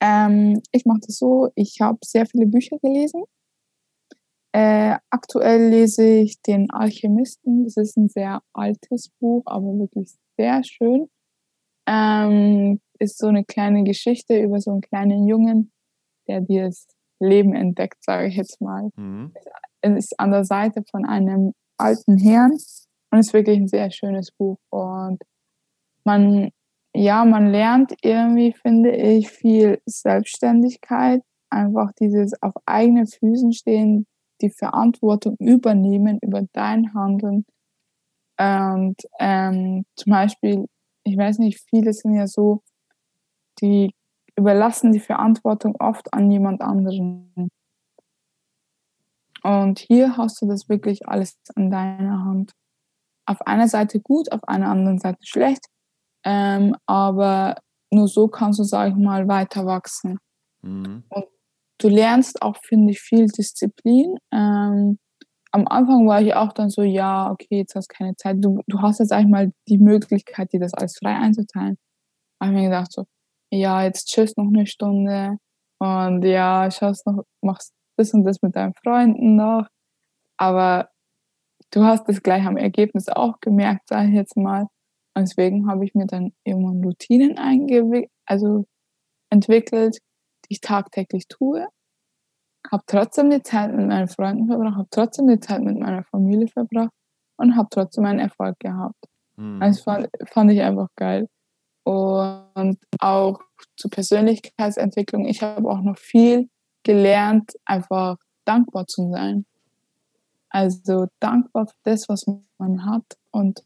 Ähm, ich mache das so, ich habe sehr viele Bücher gelesen äh, aktuell lese ich den Alchemisten. Das ist ein sehr altes Buch, aber wirklich sehr schön. Ähm, ist so eine kleine Geschichte über so einen kleinen Jungen, der das Leben entdeckt, sage ich jetzt mal. Mhm. Ist an der Seite von einem alten Herrn und ist wirklich ein sehr schönes Buch. Und man, ja, man lernt irgendwie, finde ich, viel Selbstständigkeit. Einfach dieses auf eigenen Füßen stehen, die Verantwortung übernehmen über dein Handeln. Und ähm, zum Beispiel, ich weiß nicht, viele sind ja so, die überlassen die Verantwortung oft an jemand anderen. Und hier hast du das wirklich alles an deiner Hand. Auf einer Seite gut, auf einer anderen Seite schlecht. Ähm, aber nur so kannst du, sag ich mal, weiter wachsen. Mhm. Und du lernst auch, finde ich, viel Disziplin. Ähm, am Anfang war ich auch dann so, ja, okay, jetzt hast du keine Zeit. Du, du hast jetzt eigentlich mal die Möglichkeit, dir das alles frei einzuteilen. Da habe ich mir gedacht so, ja, jetzt chillst noch eine Stunde und ja, schaust noch, machst das und das mit deinen Freunden noch. Aber du hast das gleich am Ergebnis auch gemerkt, sage ich jetzt mal. Und deswegen habe ich mir dann irgendwann Routinen also entwickelt, ich tagtäglich tue. Habe trotzdem die Zeit mit meinen Freunden verbracht, habe trotzdem die Zeit mit meiner Familie verbracht und habe trotzdem einen Erfolg gehabt. Mhm. Das fand, fand ich einfach geil. Und auch zur Persönlichkeitsentwicklung, ich habe auch noch viel gelernt, einfach dankbar zu sein. Also dankbar für das, was man hat und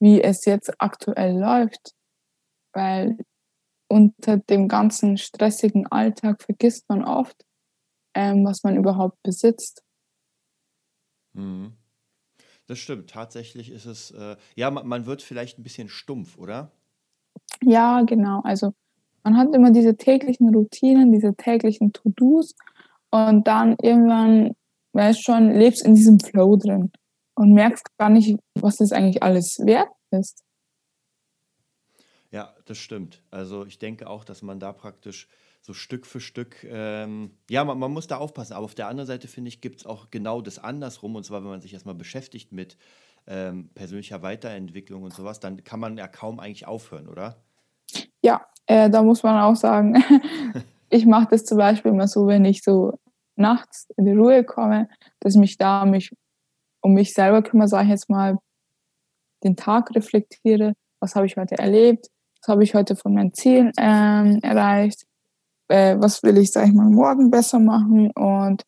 wie es jetzt aktuell läuft. Weil unter dem ganzen stressigen Alltag vergisst man oft, ähm, was man überhaupt besitzt. Mhm. Das stimmt. Tatsächlich ist es, äh, ja, man, man wird vielleicht ein bisschen stumpf, oder? Ja, genau. Also man hat immer diese täglichen Routinen, diese täglichen To-Dos und dann irgendwann, weißt schon, lebst in diesem Flow drin und merkst gar nicht, was das eigentlich alles wert ist. Ja, das stimmt. Also ich denke auch, dass man da praktisch so Stück für Stück, ähm, ja, man, man muss da aufpassen. Aber auf der anderen Seite, finde ich, gibt es auch genau das andersrum. Und zwar, wenn man sich erstmal beschäftigt mit ähm, persönlicher Weiterentwicklung und sowas, dann kann man ja kaum eigentlich aufhören, oder? Ja, äh, da muss man auch sagen, ich mache das zum Beispiel immer so, wenn ich so nachts in die Ruhe komme, dass ich mich da mich um mich selber kümmere, sage ich jetzt mal, den Tag reflektiere, was habe ich heute erlebt, was habe ich heute von meinen Zielen ähm, erreicht, äh, was will ich, sage ich mal, morgen besser machen? Und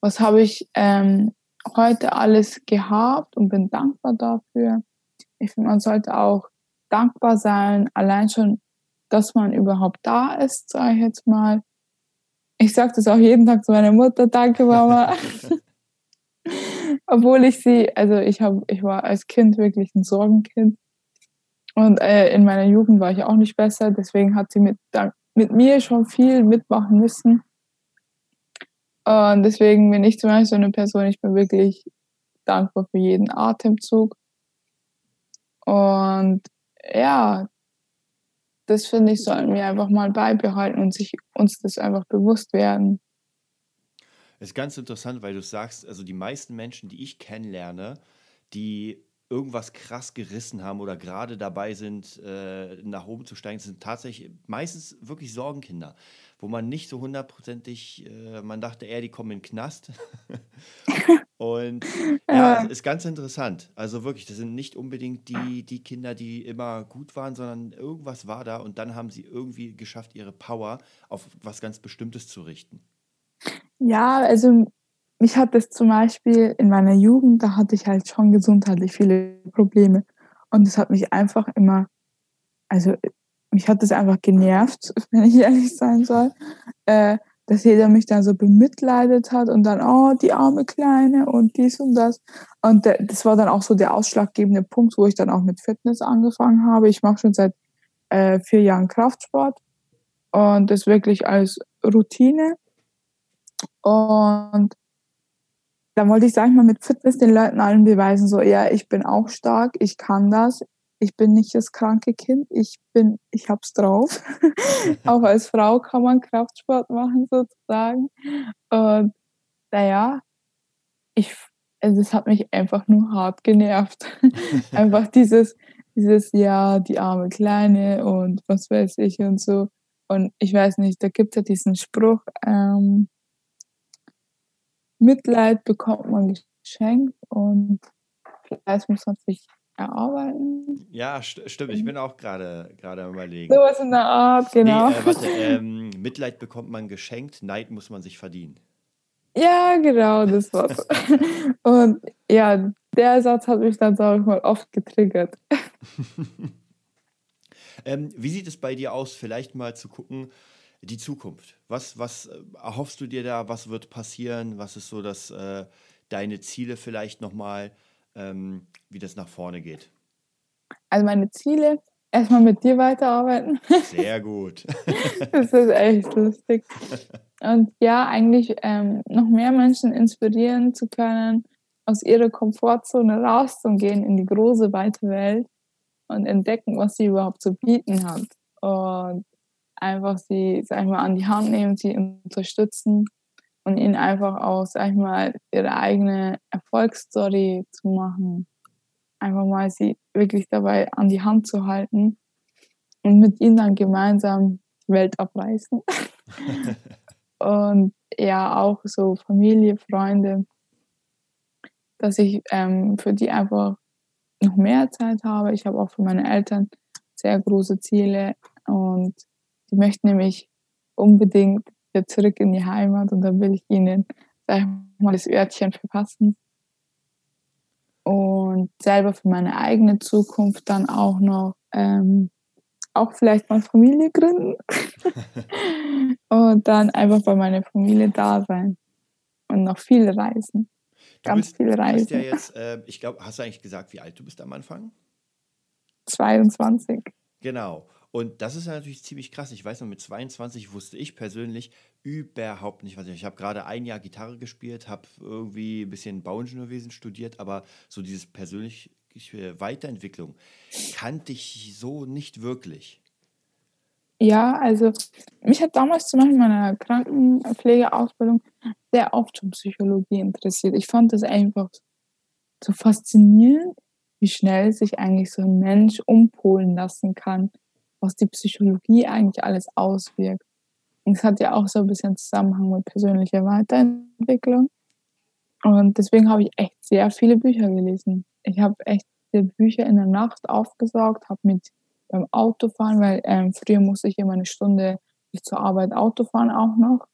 was habe ich ähm, heute alles gehabt und bin dankbar dafür. Ich finde, man sollte auch dankbar sein, allein schon, dass man überhaupt da ist, sage ich jetzt mal. Ich sage das auch jeden Tag zu meiner Mutter, danke Mama. Obwohl ich sie, also ich habe, ich war als Kind wirklich ein Sorgenkind. Und äh, in meiner Jugend war ich auch nicht besser, deswegen hat sie mit, mit mir schon viel mitmachen müssen. Und deswegen bin ich zum Beispiel so eine Person, ich bin wirklich dankbar für jeden Atemzug. Und ja, das finde ich, sollten wir einfach mal beibehalten und sich uns das einfach bewusst werden. Es ist ganz interessant, weil du sagst, also die meisten Menschen, die ich kennenlerne, die irgendwas krass gerissen haben oder gerade dabei sind, äh, nach oben zu steigen, sind tatsächlich meistens wirklich Sorgenkinder, wo man nicht so hundertprozentig, äh, man dachte eher, die kommen in den Knast. Und ja, ist ganz interessant. Also wirklich, das sind nicht unbedingt die, die Kinder, die immer gut waren, sondern irgendwas war da und dann haben sie irgendwie geschafft, ihre Power auf was ganz Bestimmtes zu richten. Ja, also mich hat das zum Beispiel in meiner Jugend, da hatte ich halt schon gesundheitlich viele Probleme. Und es hat mich einfach immer, also mich hat das einfach genervt, wenn ich ehrlich sein soll, äh, dass jeder mich dann so bemitleidet hat und dann, oh, die arme Kleine und dies und das. Und das war dann auch so der ausschlaggebende Punkt, wo ich dann auch mit Fitness angefangen habe. Ich mache schon seit äh, vier Jahren Kraftsport und das wirklich als Routine. Und da wollte ich, sag ich mal, mit Fitness den Leuten allen beweisen, so, ja, ich bin auch stark, ich kann das, ich bin nicht das kranke Kind, ich bin, ich hab's drauf. auch als Frau kann man Kraftsport machen, sozusagen. Und naja, ich, also es hat mich einfach nur hart genervt. einfach dieses, dieses, ja, die arme Kleine und was weiß ich und so. Und ich weiß nicht, da gibt es ja diesen Spruch, ähm, Mitleid bekommt man geschenkt und vielleicht muss man sich erarbeiten. Ja, st stimmt. Ich bin auch gerade gerade überlegen. Sowas in der Art, genau. Nee, äh, warte, ähm, Mitleid bekommt man geschenkt, Neid muss man sich verdienen. Ja, genau, das war's. und ja, der Satz hat mich dann, sag ich mal, oft getriggert. ähm, wie sieht es bei dir aus? Vielleicht mal zu gucken, die Zukunft. Was, was äh, erhoffst du dir da? Was wird passieren? Was ist so das, äh, deine Ziele vielleicht nochmal, ähm, wie das nach vorne geht? Also meine Ziele, erstmal mit dir weiterarbeiten. Sehr gut. das ist echt lustig. Und ja, eigentlich ähm, noch mehr Menschen inspirieren zu können, aus ihrer Komfortzone rauszugehen in die große, weite Welt und entdecken, was sie überhaupt zu bieten hat. Und einfach sie, sag ich mal, an die Hand nehmen, sie unterstützen und ihnen einfach auch, sag ich mal, ihre eigene Erfolgsstory zu machen. Einfach mal sie wirklich dabei an die Hand zu halten und mit ihnen dann gemeinsam die Welt abreißen. und ja, auch so Familie, Freunde, dass ich ähm, für die einfach noch mehr Zeit habe. Ich habe auch für meine Eltern sehr große Ziele und die möchten nämlich unbedingt wieder zurück in die Heimat und dann will ich ihnen, sag ich mal, das Örtchen verpassen. Und selber für meine eigene Zukunft dann auch noch, ähm, auch vielleicht mal Familie gründen. und dann einfach bei meiner Familie da sein und noch viel reisen. ganz bist, viel Du bist reisen. ja jetzt, äh, ich glaube, hast du eigentlich gesagt, wie alt du bist am Anfang? 22. Genau. Und das ist ja natürlich ziemlich krass. Ich weiß noch, mit 22 wusste ich persönlich überhaupt nicht, was ich. Ich habe gerade ein Jahr Gitarre gespielt, habe irgendwie ein bisschen Bauingenieurwesen studiert, aber so dieses persönliche Weiterentwicklung kannte ich so nicht wirklich. Ja, also mich hat damals zum Beispiel in meiner Krankenpflegeausbildung sehr oft schon Psychologie interessiert. Ich fand das einfach so faszinierend, wie schnell sich eigentlich so ein Mensch umpolen lassen kann, was die Psychologie eigentlich alles auswirkt. Und es hat ja auch so ein bisschen Zusammenhang mit persönlicher Weiterentwicklung. Und deswegen habe ich echt sehr viele Bücher gelesen. Ich habe echt viele Bücher in der Nacht aufgesaugt, habe mit beim Autofahren, weil ähm, früher musste ich immer eine Stunde zur Arbeit Auto fahren auch noch.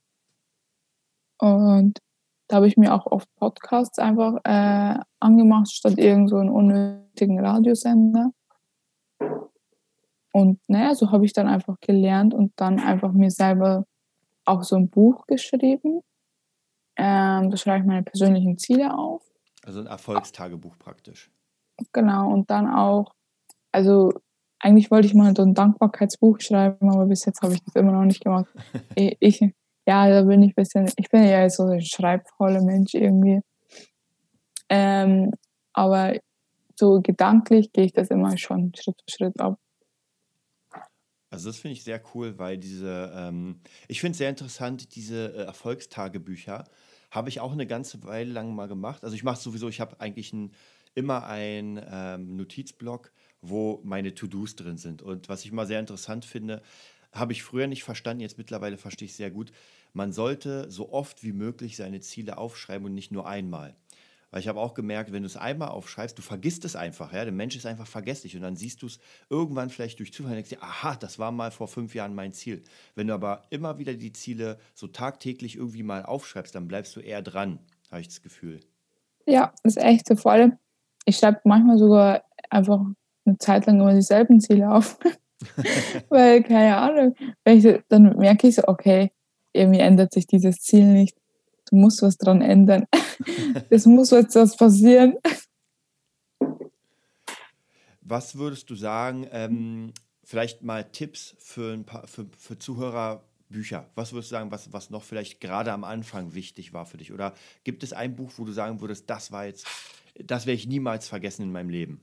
Und da habe ich mir auch oft Podcasts einfach äh, angemacht, statt irgend so einen unnötigen Radiosender. Und naja, so habe ich dann einfach gelernt und dann einfach mir selber auch so ein Buch geschrieben. Ähm, da schreibe ich meine persönlichen Ziele auf. Also ein Erfolgstagebuch praktisch. Genau, und dann auch, also eigentlich wollte ich mal so ein Dankbarkeitsbuch schreiben, aber bis jetzt habe ich das immer noch nicht gemacht. ich, ich, ja, da bin ich ein bisschen, ich bin ja so ein schreibvoller Mensch irgendwie. Ähm, aber so gedanklich gehe ich das immer schon Schritt für Schritt ab. Also das finde ich sehr cool, weil diese, ähm, ich finde es sehr interessant, diese äh, Erfolgstagebücher habe ich auch eine ganze Weile lang mal gemacht. Also ich mache sowieso, ich habe eigentlich ein, immer einen ähm, Notizblock, wo meine To-Dos drin sind. Und was ich mal sehr interessant finde, habe ich früher nicht verstanden, jetzt mittlerweile verstehe ich sehr gut. Man sollte so oft wie möglich seine Ziele aufschreiben und nicht nur einmal. Weil ich habe auch gemerkt, wenn du es einmal aufschreibst, du vergisst es einfach. Ja? Der Mensch ist einfach vergesslich. Und dann siehst du es irgendwann vielleicht durch Zufall und denkst dir, aha, das war mal vor fünf Jahren mein Ziel. Wenn du aber immer wieder die Ziele so tagtäglich irgendwie mal aufschreibst, dann bleibst du eher dran, habe ich das Gefühl. Ja, das ist echt so. Vor allem, ich schreibe manchmal sogar einfach eine Zeit lang immer dieselben Ziele auf. Weil, keine Ahnung, ich, dann merke ich so, okay, irgendwie ändert sich dieses Ziel nicht. Du musst was dran ändern. es muss jetzt was passieren. Was würdest du sagen, ähm, vielleicht mal Tipps für, ein paar, für, für Zuhörer, Bücher. Was würdest du sagen, was, was noch vielleicht gerade am Anfang wichtig war für dich? Oder gibt es ein Buch, wo du sagen würdest, das war jetzt, das werde ich niemals vergessen in meinem Leben?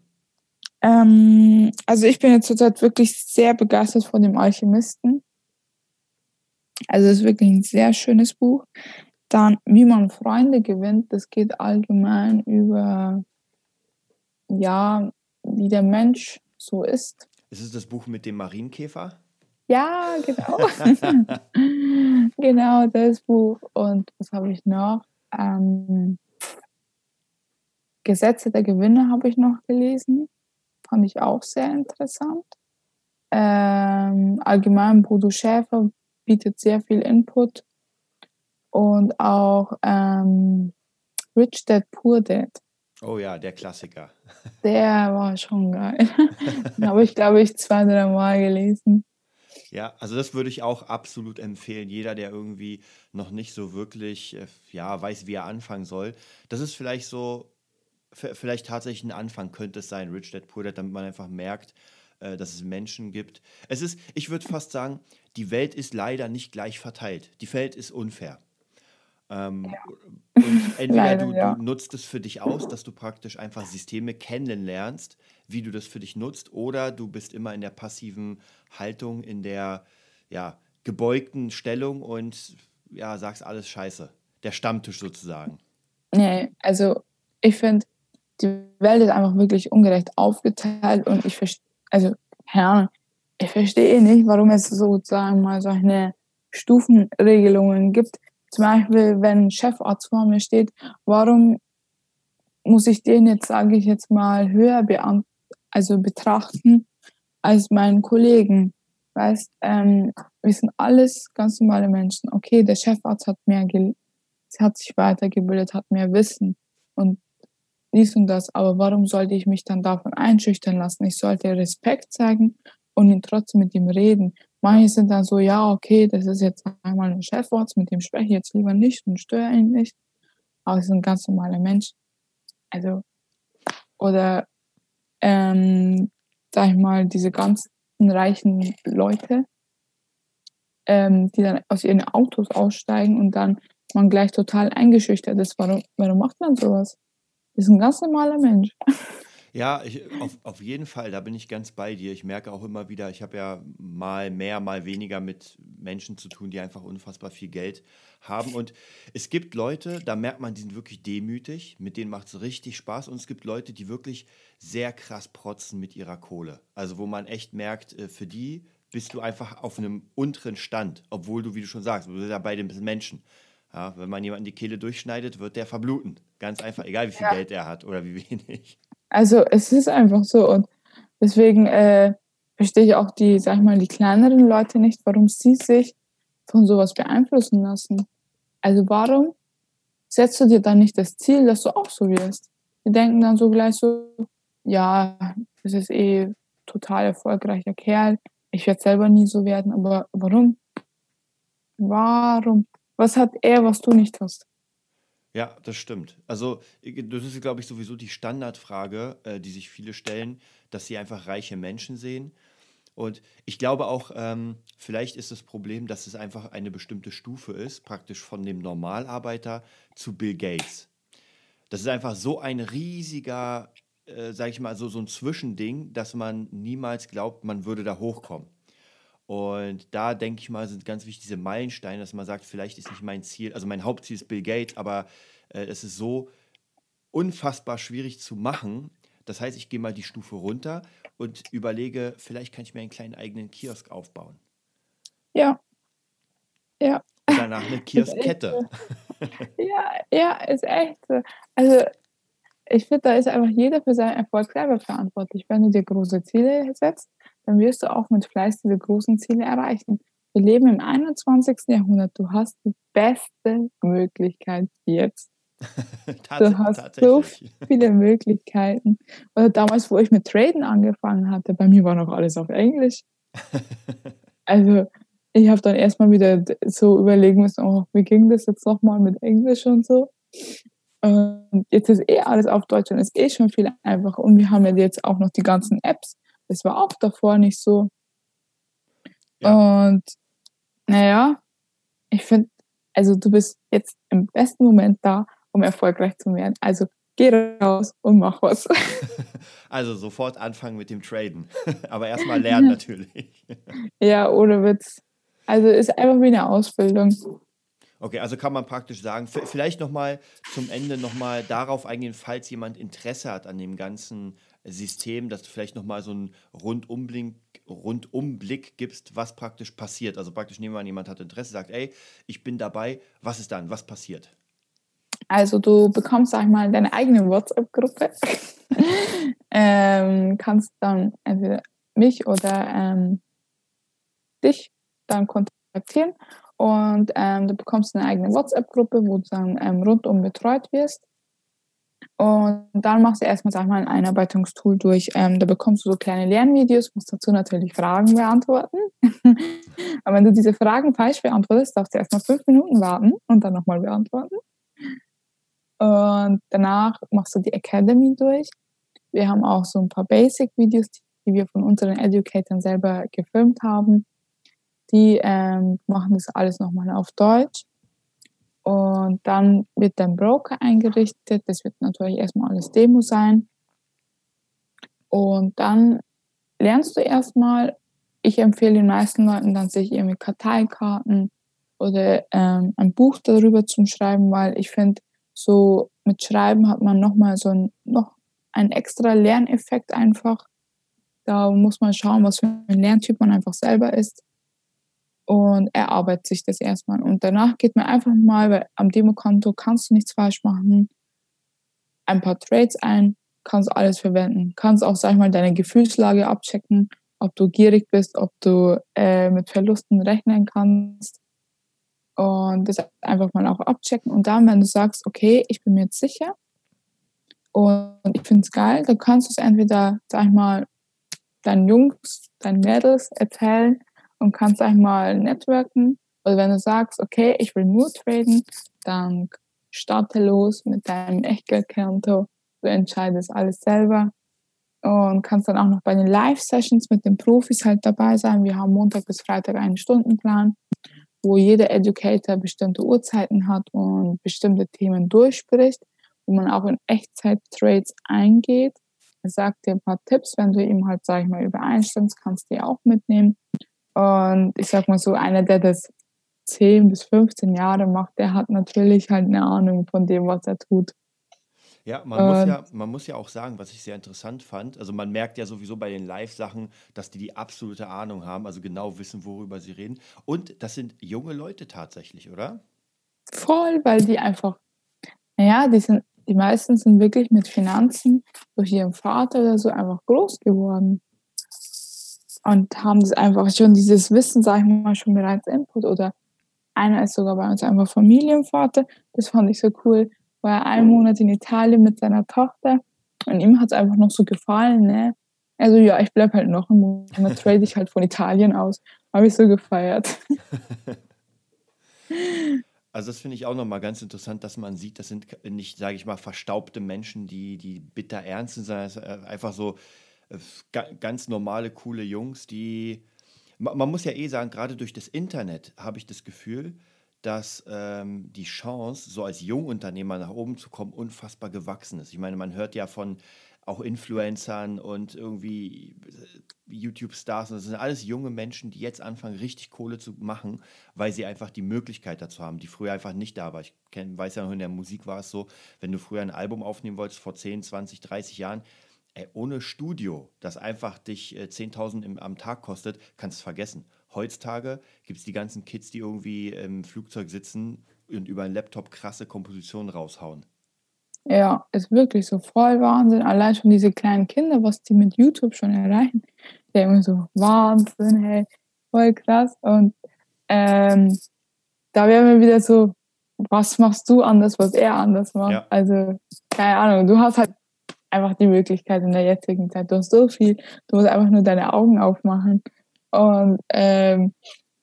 Ähm, also ich bin jetzt zurzeit wirklich sehr begeistert von dem Alchemisten. Also es ist wirklich ein sehr schönes Buch. Dann, wie man Freunde gewinnt, das geht allgemein über, ja, wie der Mensch so ist. Ist es das Buch mit dem Marienkäfer? Ja, genau. genau, das Buch. Und was habe ich noch? Ähm, Gesetze der Gewinne habe ich noch gelesen. Fand ich auch sehr interessant. Ähm, allgemein Bodo Schäfer bietet sehr viel Input. Und auch ähm, Rich Dad Poor Dad. Oh ja, der Klassiker. Der war schon geil. Den habe ich, glaube ich, zwei, drei Mal gelesen. Ja, also das würde ich auch absolut empfehlen. Jeder, der irgendwie noch nicht so wirklich, äh, ja, weiß, wie er anfangen soll. Das ist vielleicht so, vielleicht tatsächlich ein Anfang könnte es sein, Rich Dad Poor Dad, damit man einfach merkt, äh, dass es Menschen gibt. Es ist, ich würde fast sagen, die Welt ist leider nicht gleich verteilt. Die Welt ist unfair. Ähm, Ja. und entweder du, du nutzt es für dich aus, dass du praktisch einfach Systeme kennenlernst, wie du das für dich nutzt, oder du bist immer in der passiven Haltung, in der ja, gebeugten Stellung und ja, sagst alles scheiße. Der Stammtisch sozusagen. Nee, also ich finde, die Welt ist einfach wirklich ungerecht aufgeteilt und ich verstehe, also, keine Ahnung, ich verstehe nicht, warum es sozusagen mal solche Stufenregelungen gibt. Zum Beispiel, wenn ein Chefarzt vor mir steht, warum muss ich den jetzt, sage ich jetzt mal, höher beant also betrachten als meinen Kollegen? Weißt, ähm, wir sind alles ganz normale Menschen. Okay, der Chefarzt hat mehr, hat sich weitergebildet, hat mehr Wissen und dies und das. Aber warum sollte ich mich dann davon einschüchtern lassen? Ich sollte Respekt zeigen und ihn trotzdem mit ihm reden. Manche sind dann so, ja, okay, das ist jetzt einmal ein Chefarzt, mit dem spreche ich jetzt lieber nicht und störe ihn nicht. aber es ist ein ganz normaler Mensch. Also, oder, ähm, sag ich mal, diese ganzen reichen Leute, ähm, die dann aus ihren Autos aussteigen und dann man gleich total eingeschüchtert ist. Warum, warum macht man sowas? Das ist ein ganz normaler Mensch. Ja, ich, auf, auf jeden Fall, da bin ich ganz bei dir. Ich merke auch immer wieder, ich habe ja mal mehr, mal weniger mit Menschen zu tun, die einfach unfassbar viel Geld haben. Und es gibt Leute, da merkt man, die sind wirklich demütig, mit denen macht es richtig Spaß. Und es gibt Leute, die wirklich sehr krass protzen mit ihrer Kohle. Also wo man echt merkt, äh, für die bist du einfach auf einem unteren Stand, obwohl du, wie du schon sagst, du bist ja bei den Menschen. Ja, wenn man jemanden die Kehle durchschneidet, wird der verbluten. Ganz einfach, egal wie viel ja. Geld er hat oder wie wenig. Also es ist einfach so und deswegen äh, verstehe ich auch die, sag ich mal, die kleineren Leute nicht, warum sie sich von sowas beeinflussen lassen. Also warum setzt du dir dann nicht das Ziel, dass du auch so wirst? Die denken dann so gleich so, ja, das ist eh total erfolgreicher Kerl, ich werde selber nie so werden, aber warum? Warum? Was hat er, was du nicht hast? Ja, das stimmt. Also, das ist, glaube ich, sowieso die Standardfrage, äh, die sich viele stellen, dass sie einfach reiche Menschen sehen. Und ich glaube auch, ähm, vielleicht ist das Problem, dass es einfach eine bestimmte Stufe ist, praktisch von dem Normalarbeiter zu Bill Gates. Das ist einfach so ein riesiger, äh, sage ich mal, so, so ein Zwischending, dass man niemals glaubt, man würde da hochkommen. Und da denke ich mal, sind ganz wichtig diese Meilensteine, dass man sagt, vielleicht ist nicht mein Ziel, also mein Hauptziel ist Bill Gates, aber äh, es ist so unfassbar schwierig zu machen. Das heißt, ich gehe mal die Stufe runter und überlege, vielleicht kann ich mir einen kleinen eigenen Kiosk aufbauen. Ja. Ja. Und danach eine Kioskkette. ja, ja, ist echt so. Also ich finde, da ist einfach jeder für seinen Erfolg selber verantwortlich. Wenn du dir große Ziele setzt, dann wirst du auch mit Fleiß diese großen Ziele erreichen. Wir leben im 21. Jahrhundert. Du hast die beste Möglichkeit jetzt. du hast so viele Möglichkeiten. Oder damals, wo ich mit Traden angefangen hatte, bei mir war noch alles auf Englisch. also ich habe dann erstmal wieder so überlegen müssen, oh, wie ging das jetzt nochmal mit Englisch und so. Und jetzt ist eh alles auf Deutsch und ist eh schon viel einfacher. Und wir haben ja jetzt auch noch die ganzen Apps. Das war auch davor nicht so. Ja. Und naja, ich finde, also du bist jetzt im besten Moment da, um erfolgreich zu werden. Also geh raus und mach was. Also sofort anfangen mit dem Traden. Aber erstmal lernen natürlich. Ja, ohne Witz. Also ist einfach wie eine Ausbildung. Okay, also kann man praktisch sagen, vielleicht nochmal zum Ende nochmal darauf eingehen, falls jemand Interesse hat an dem ganzen System, dass du vielleicht nochmal so einen Rundumblick, Rundumblick gibst, was praktisch passiert. Also praktisch nehmen wir an, jemand hat Interesse, sagt, ey, ich bin dabei, was ist dann, was passiert? Also du bekommst, sag ich mal, deine eigene WhatsApp-Gruppe, ähm, kannst dann entweder mich oder ähm, dich dann kontaktieren und ähm, du bekommst eine eigene WhatsApp-Gruppe, wo du dann ähm, rundum betreut wirst. Und dann machst du erstmal, sag mal, ein Einarbeitungstool durch. Ähm, da bekommst du so kleine Lernvideos, musst dazu natürlich Fragen beantworten. Aber wenn du diese Fragen falsch beantwortest, darfst du erstmal fünf Minuten warten und dann nochmal beantworten. Und danach machst du die Academy durch. Wir haben auch so ein paar Basic-Videos, die wir von unseren Educatoren selber gefilmt haben. Die ähm, machen das alles nochmal auf Deutsch. Und dann wird dein Broker eingerichtet. Das wird natürlich erstmal alles Demo sein. Und dann lernst du erstmal, ich empfehle den meisten Leuten dann sich irgendwie Karteikarten oder ähm, ein Buch darüber zu schreiben, weil ich finde, so mit Schreiben hat man nochmal so ein, noch einen extra Lerneffekt einfach. Da muss man schauen, was für ein Lerntyp man einfach selber ist und erarbeitet sich das erstmal. Und danach geht man einfach mal, weil am Demokonto kannst du nichts falsch machen, ein paar Trades ein, kannst alles verwenden. Kannst auch, sag ich mal, deine Gefühlslage abchecken, ob du gierig bist, ob du äh, mit Verlusten rechnen kannst. Und das einfach mal auch abchecken. Und dann, wenn du sagst, okay, ich bin mir jetzt sicher und ich finde es geil, dann kannst du es entweder, sag ich mal, deinen Jungs, deinen Mädels erzählen, und kannst einmal networken. Oder wenn du sagst, okay, ich will nur traden, dann starte los mit deinem Echtgeldkonto. Du entscheidest alles selber und kannst dann auch noch bei den Live-Sessions mit den Profis halt dabei sein. Wir haben Montag bis Freitag einen Stundenplan, wo jeder Educator bestimmte Uhrzeiten hat und bestimmte Themen durchspricht, wo man auch in Echtzeit-Trades eingeht. Er sagt dir ein paar Tipps, wenn du ihm halt, sag ich mal, übereinstimmst, kannst du die auch mitnehmen. Und ich sag mal so, einer, der das 10 bis 15 Jahre macht, der hat natürlich halt eine Ahnung von dem, was er tut. Ja, man muss ja, man muss ja auch sagen, was ich sehr interessant fand. Also man merkt ja sowieso bei den Live-Sachen, dass die die absolute Ahnung haben, also genau wissen, worüber sie reden. Und das sind junge Leute tatsächlich, oder? Voll, weil die einfach, naja, die sind, die meisten sind wirklich mit Finanzen durch ihren Vater oder so einfach groß geworden. Und haben das einfach schon dieses Wissen, sag ich mal, schon bereits Input. Oder einer ist sogar bei uns einfach Familienvater. Das fand ich so cool war er einen Monat in Italien mit seiner Tochter und ihm hat es einfach noch so gefallen, ne? Also ja, ich bleibe halt noch einen Monat, trade ich halt von Italien aus. Habe ich so gefeiert. Also das finde ich auch nochmal ganz interessant, dass man sieht, das sind nicht, sage ich mal, verstaubte Menschen, die, die bitter ernst sind, sondern ist einfach so äh, ganz normale, coole Jungs, die, man muss ja eh sagen, gerade durch das Internet habe ich das Gefühl, dass ähm, die Chance, so als Jungunternehmer nach oben zu kommen, unfassbar gewachsen ist. Ich meine, man hört ja von auch Influencern und irgendwie äh, YouTube-Stars. Das sind alles junge Menschen, die jetzt anfangen, richtig Kohle zu machen, weil sie einfach die Möglichkeit dazu haben, die früher einfach nicht da war. Ich kenn, weiß ja noch, in der Musik war es so, wenn du früher ein Album aufnehmen wolltest, vor 10, 20, 30 Jahren, ey, ohne Studio, das einfach dich äh, 10.000 am Tag kostet, kannst du es vergessen heutzutage gibt es die ganzen Kids, die irgendwie im Flugzeug sitzen und über einen Laptop krasse Kompositionen raushauen. Ja, ist wirklich so voll Wahnsinn. Allein schon diese kleinen Kinder, was die mit YouTube schon erreichen. Der immer so Wahnsinn, hey, voll krass. Und ähm, da wären wir wieder so, was machst du anders, was er anders macht? Ja. Also, keine Ahnung, du hast halt einfach die Möglichkeit in der jetzigen Zeit. Du hast so viel, du musst einfach nur deine Augen aufmachen. Und ähm,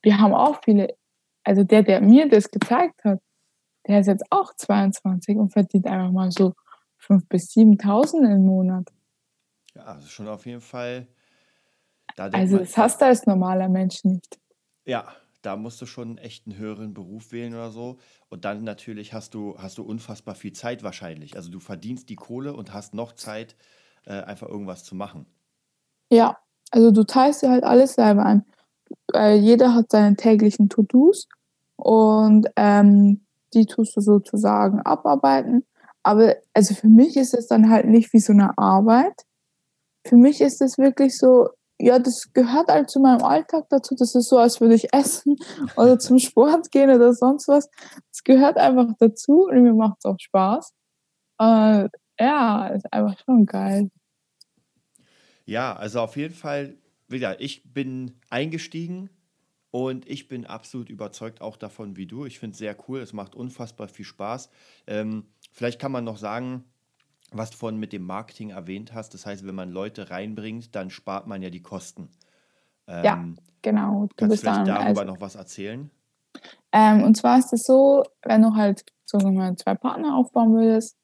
wir haben auch viele, also der, der mir das gezeigt hat, der ist jetzt auch 22 und verdient einfach mal so 5.000 bis 7.000 im Monat. Ja, also schon auf jeden Fall. Also das hast du als normaler Mensch nicht. Ja, da musst du schon echt einen höheren Beruf wählen oder so. Und dann natürlich hast du, hast du unfassbar viel Zeit wahrscheinlich. Also du verdienst die Kohle und hast noch Zeit, äh, einfach irgendwas zu machen. Ja, also du teilst dir halt alles selber ein. Äh, jeder hat seine täglichen To-Dos und ähm, die tust du sozusagen abarbeiten. Aber also für mich ist es dann halt nicht wie so eine Arbeit. Für mich ist es wirklich so, ja, das gehört halt zu meinem Alltag dazu. Das ist so, als würde ich essen oder zum Sport gehen oder sonst was. Es gehört einfach dazu und mir macht es auch Spaß. Äh, ja, ist einfach schon geil. Ja, also auf jeden Fall, wieder, ich bin eingestiegen und ich bin absolut überzeugt auch davon wie du. Ich finde es sehr cool, es macht unfassbar viel Spaß. Ähm, vielleicht kann man noch sagen, was du vorhin mit dem Marketing erwähnt hast. Das heißt, wenn man Leute reinbringt, dann spart man ja die Kosten. Ähm, ja, genau. Du kannst du vielleicht darüber also, noch was erzählen? Ähm, und zwar ist es so, wenn du halt so zwei Partner aufbauen würdest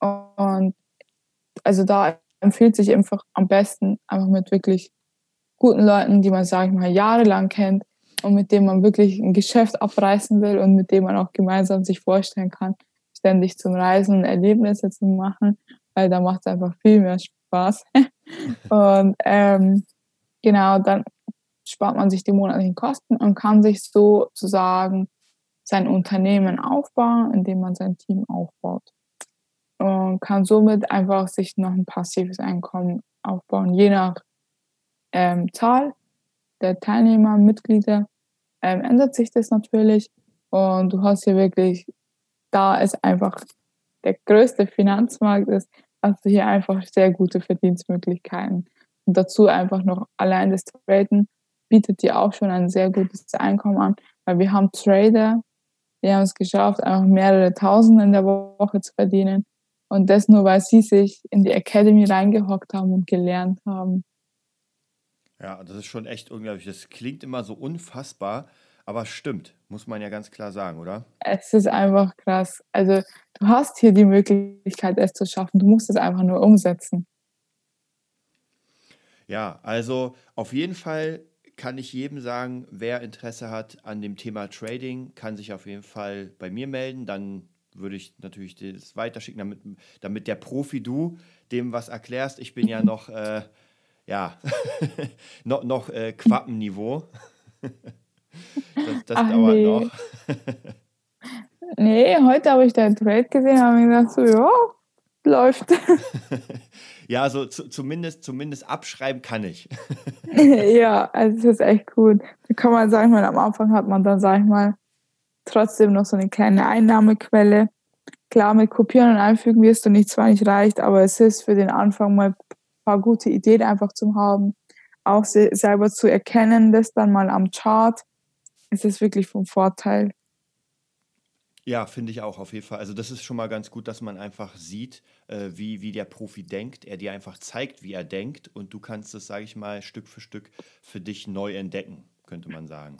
und also da empfiehlt sich einfach am besten einfach mit wirklich guten Leuten, die man, sage ich mal, jahrelang kennt und mit denen man wirklich ein Geschäft abreißen will und mit denen man auch gemeinsam sich vorstellen kann, ständig zum Reisen und Erlebnisse zu machen, weil da macht es einfach viel mehr Spaß. und ähm, genau, dann spart man sich die monatlichen Kosten und kann sich sozusagen sein Unternehmen aufbauen, indem man sein Team aufbaut und kann somit einfach sich noch ein passives Einkommen aufbauen, je nach ähm, Zahl der Teilnehmer, Mitglieder ähm, ändert sich das natürlich und du hast hier wirklich, da es einfach der größte Finanzmarkt ist, hast du hier einfach sehr gute Verdienstmöglichkeiten. Und dazu einfach noch allein das Traden bietet dir auch schon ein sehr gutes Einkommen an, weil wir haben Trader, die haben es geschafft, einfach mehrere Tausend in der Woche zu verdienen und das nur, weil sie sich in die Academy reingehockt haben und gelernt haben. Ja, das ist schon echt unglaublich. Das klingt immer so unfassbar, aber stimmt. Muss man ja ganz klar sagen, oder? Es ist einfach krass. Also du hast hier die Möglichkeit, es zu schaffen. Du musst es einfach nur umsetzen. Ja, also auf jeden Fall kann ich jedem sagen, wer Interesse hat an dem Thema Trading, kann sich auf jeden Fall bei mir melden. Dann würde ich natürlich das weiterschicken, damit, damit der Profi du dem was erklärst. Ich bin ja noch, äh, ja, noch, noch äh, Quappenniveau. das das Ach dauert nee. noch. Nee, heute habe ich deinen Trade gesehen und habe mir gedacht, so, ja, läuft. ja, so zu, zumindest, zumindest abschreiben kann ich. ja, also es ist echt gut. Da kann man, sag ich mal, am Anfang hat man dann, sag ich mal, trotzdem noch so eine kleine Einnahmequelle. Klar, mit Kopieren und Einfügen wirst du nicht zwar nicht reicht, aber es ist für den Anfang mal ein paar gute Ideen einfach zu haben. Auch se selber zu erkennen, das dann mal am Chart. Es ist wirklich vom Vorteil. Ja, finde ich auch auf jeden Fall. Also das ist schon mal ganz gut, dass man einfach sieht, äh, wie, wie der Profi denkt. Er dir einfach zeigt, wie er denkt und du kannst es, sage ich mal, Stück für Stück für dich neu entdecken, könnte man sagen.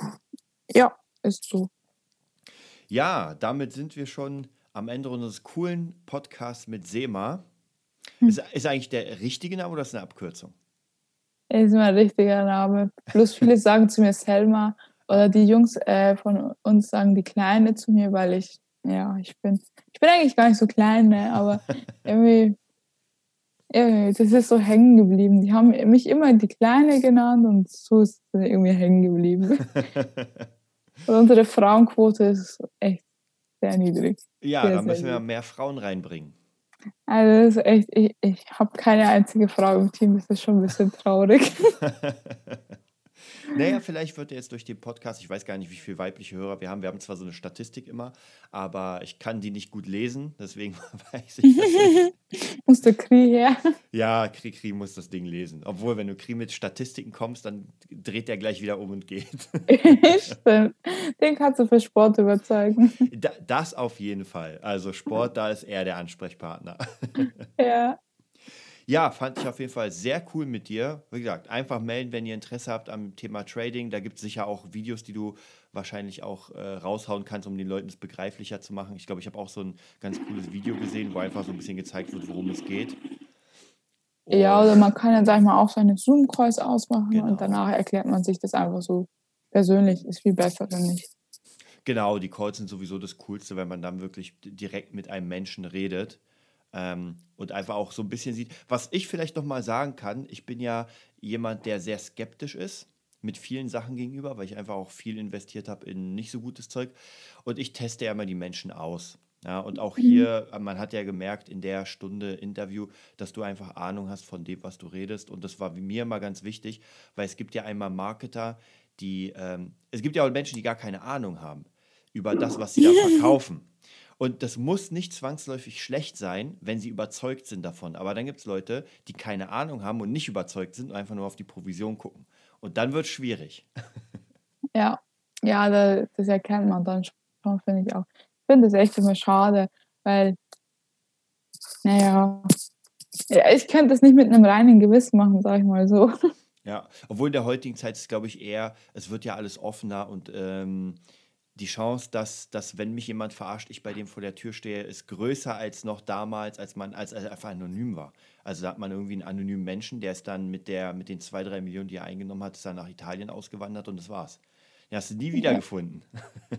Ja, ist so. Ja, damit sind wir schon am Ende unseres coolen Podcasts mit Sema. Hm. Ist, ist eigentlich der richtige Name oder ist das eine Abkürzung? Ist mein richtiger Name. Plus viele sagen zu mir Selma oder die Jungs äh, von uns sagen die Kleine zu mir, weil ich, ja, ich bin, ich bin eigentlich gar nicht so klein, ne, aber irgendwie, irgendwie, das ist so hängen geblieben. Die haben mich immer die Kleine genannt und so ist es irgendwie hängen geblieben. und unsere Frauenquote ist echt sehr niedrig. ja, Sehr, da sehr müssen wir mehr Frauen reinbringen. Also das ist echt, ich, ich habe keine einzige Frau im Team, das ist schon ein bisschen traurig. Naja, vielleicht wird er jetzt durch den Podcast, ich weiß gar nicht, wie viele weibliche Hörer wir haben. Wir haben zwar so eine Statistik immer, aber ich kann die nicht gut lesen, deswegen weiß ich das nicht. Muss der Krie her. Ja, Kri Kri muss das Ding lesen. Obwohl, wenn du Kri mit Statistiken kommst, dann dreht er gleich wieder um und geht. Stimmt. Den kannst du für Sport überzeugen. Da, das auf jeden Fall. Also Sport, da ist er der Ansprechpartner. Ja. Ja, fand ich auf jeden Fall sehr cool mit dir. Wie gesagt, einfach melden, wenn ihr Interesse habt am Thema Trading. Da gibt es sicher auch Videos, die du wahrscheinlich auch äh, raushauen kannst, um den Leuten es begreiflicher zu machen. Ich glaube, ich habe auch so ein ganz cooles Video gesehen, wo einfach so ein bisschen gezeigt wird, worum es geht. Ja, Und- oder man kann dann, sag ich mal, auch seine Zoom-Calls ausmachen Genau. und danach erklärt man sich das einfach so persönlich. Ist viel besser, finde ich. Genau, die Calls sind sowieso das Coolste, wenn man dann wirklich direkt mit einem Menschen redet ähm, und einfach auch so ein bisschen sieht. Was ich vielleicht noch mal sagen kann, ich bin ja jemand, der sehr skeptisch ist mit vielen Sachen gegenüber, weil ich einfach auch viel investiert habe in nicht so gutes Zeug. Und ich teste ja immer die Menschen aus. Ja, und auch hier, äh, man hat ja gemerkt in der Stunde Interview, dass du einfach Ahnung hast von dem, was du redest. Und das war mir immer ganz wichtig, weil es gibt ja einmal Marketer, die, ähm, es gibt ja auch Menschen, die gar keine Ahnung haben über das, was sie da verkaufen. Und das muss nicht zwangsläufig schlecht sein, wenn sie überzeugt sind davon. Aber dann gibt es Leute, die keine Ahnung haben und nicht überzeugt sind und einfach nur auf die Provision gucken. Und dann wird es schwierig. Ja, ja, da, das erkennt man dann schon, finde ich auch. Ich finde das echt immer schade, weil, naja, ja, ich könnte das nicht mit einem reinen Gewissen machen, sag ich mal so. Ja, obwohl in der heutigen Zeit ist, glaube ich, eher, es wird ja alles offener und ähm, die Chance, dass, dass, wenn mich jemand verarscht, ich bei dem vor der Tür stehe, ist größer als noch damals, als man als, als er einfach anonym war. Also da hat man irgendwie einen anonymen Menschen, der ist dann mit der, mit den zwei, drei Millionen, die er eingenommen hat, ist dann nach Italien ausgewandert und das war's. Den hast du nie wiedergefunden.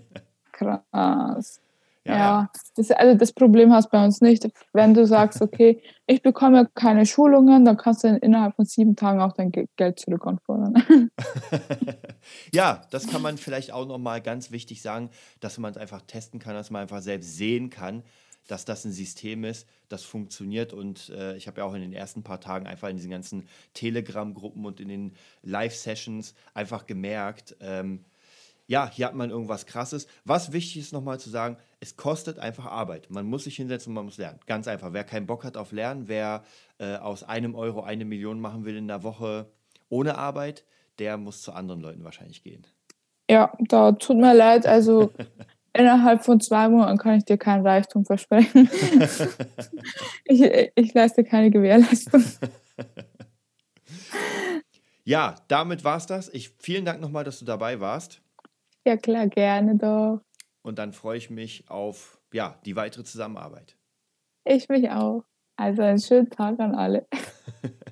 Krass. Ja, Ja, das, also das Problem hast bei uns nicht. Wenn du sagst, okay, ich bekomme keine Schulungen, dann kannst du innerhalb von sieben Tagen auch dein Ge- Geld zurückanfordern. ja, das kann man vielleicht auch nochmal ganz wichtig sagen, dass man es einfach testen kann, dass man einfach selbst sehen kann, dass das ein System ist, das funktioniert. Und äh, ich habe ja auch in den ersten paar Tagen einfach in diesen ganzen Telegram-Gruppen und in den Live-Sessions einfach gemerkt, ähm, ja, hier hat man irgendwas Krasses. Was wichtig ist nochmal zu sagen, es kostet einfach Arbeit. Man muss sich hinsetzen und man muss lernen. Ganz einfach. Wer keinen Bock hat auf Lernen, wer äh, aus einem Euro eine Million machen will in der Woche ohne Arbeit, der muss zu anderen Leuten wahrscheinlich gehen. Ja, da tut mir leid. Also innerhalb von zwei Monaten kann ich dir kein Reichtum versprechen. ich, ich leiste keine Gewährleistung. Ja, damit war's das. Ich, vielen Dank nochmal, dass du dabei warst. Ja, klar, gerne doch. Und dann freue ich mich auf ja, die weitere Zusammenarbeit. Ich mich auch. Also einen schönen Tag an alle.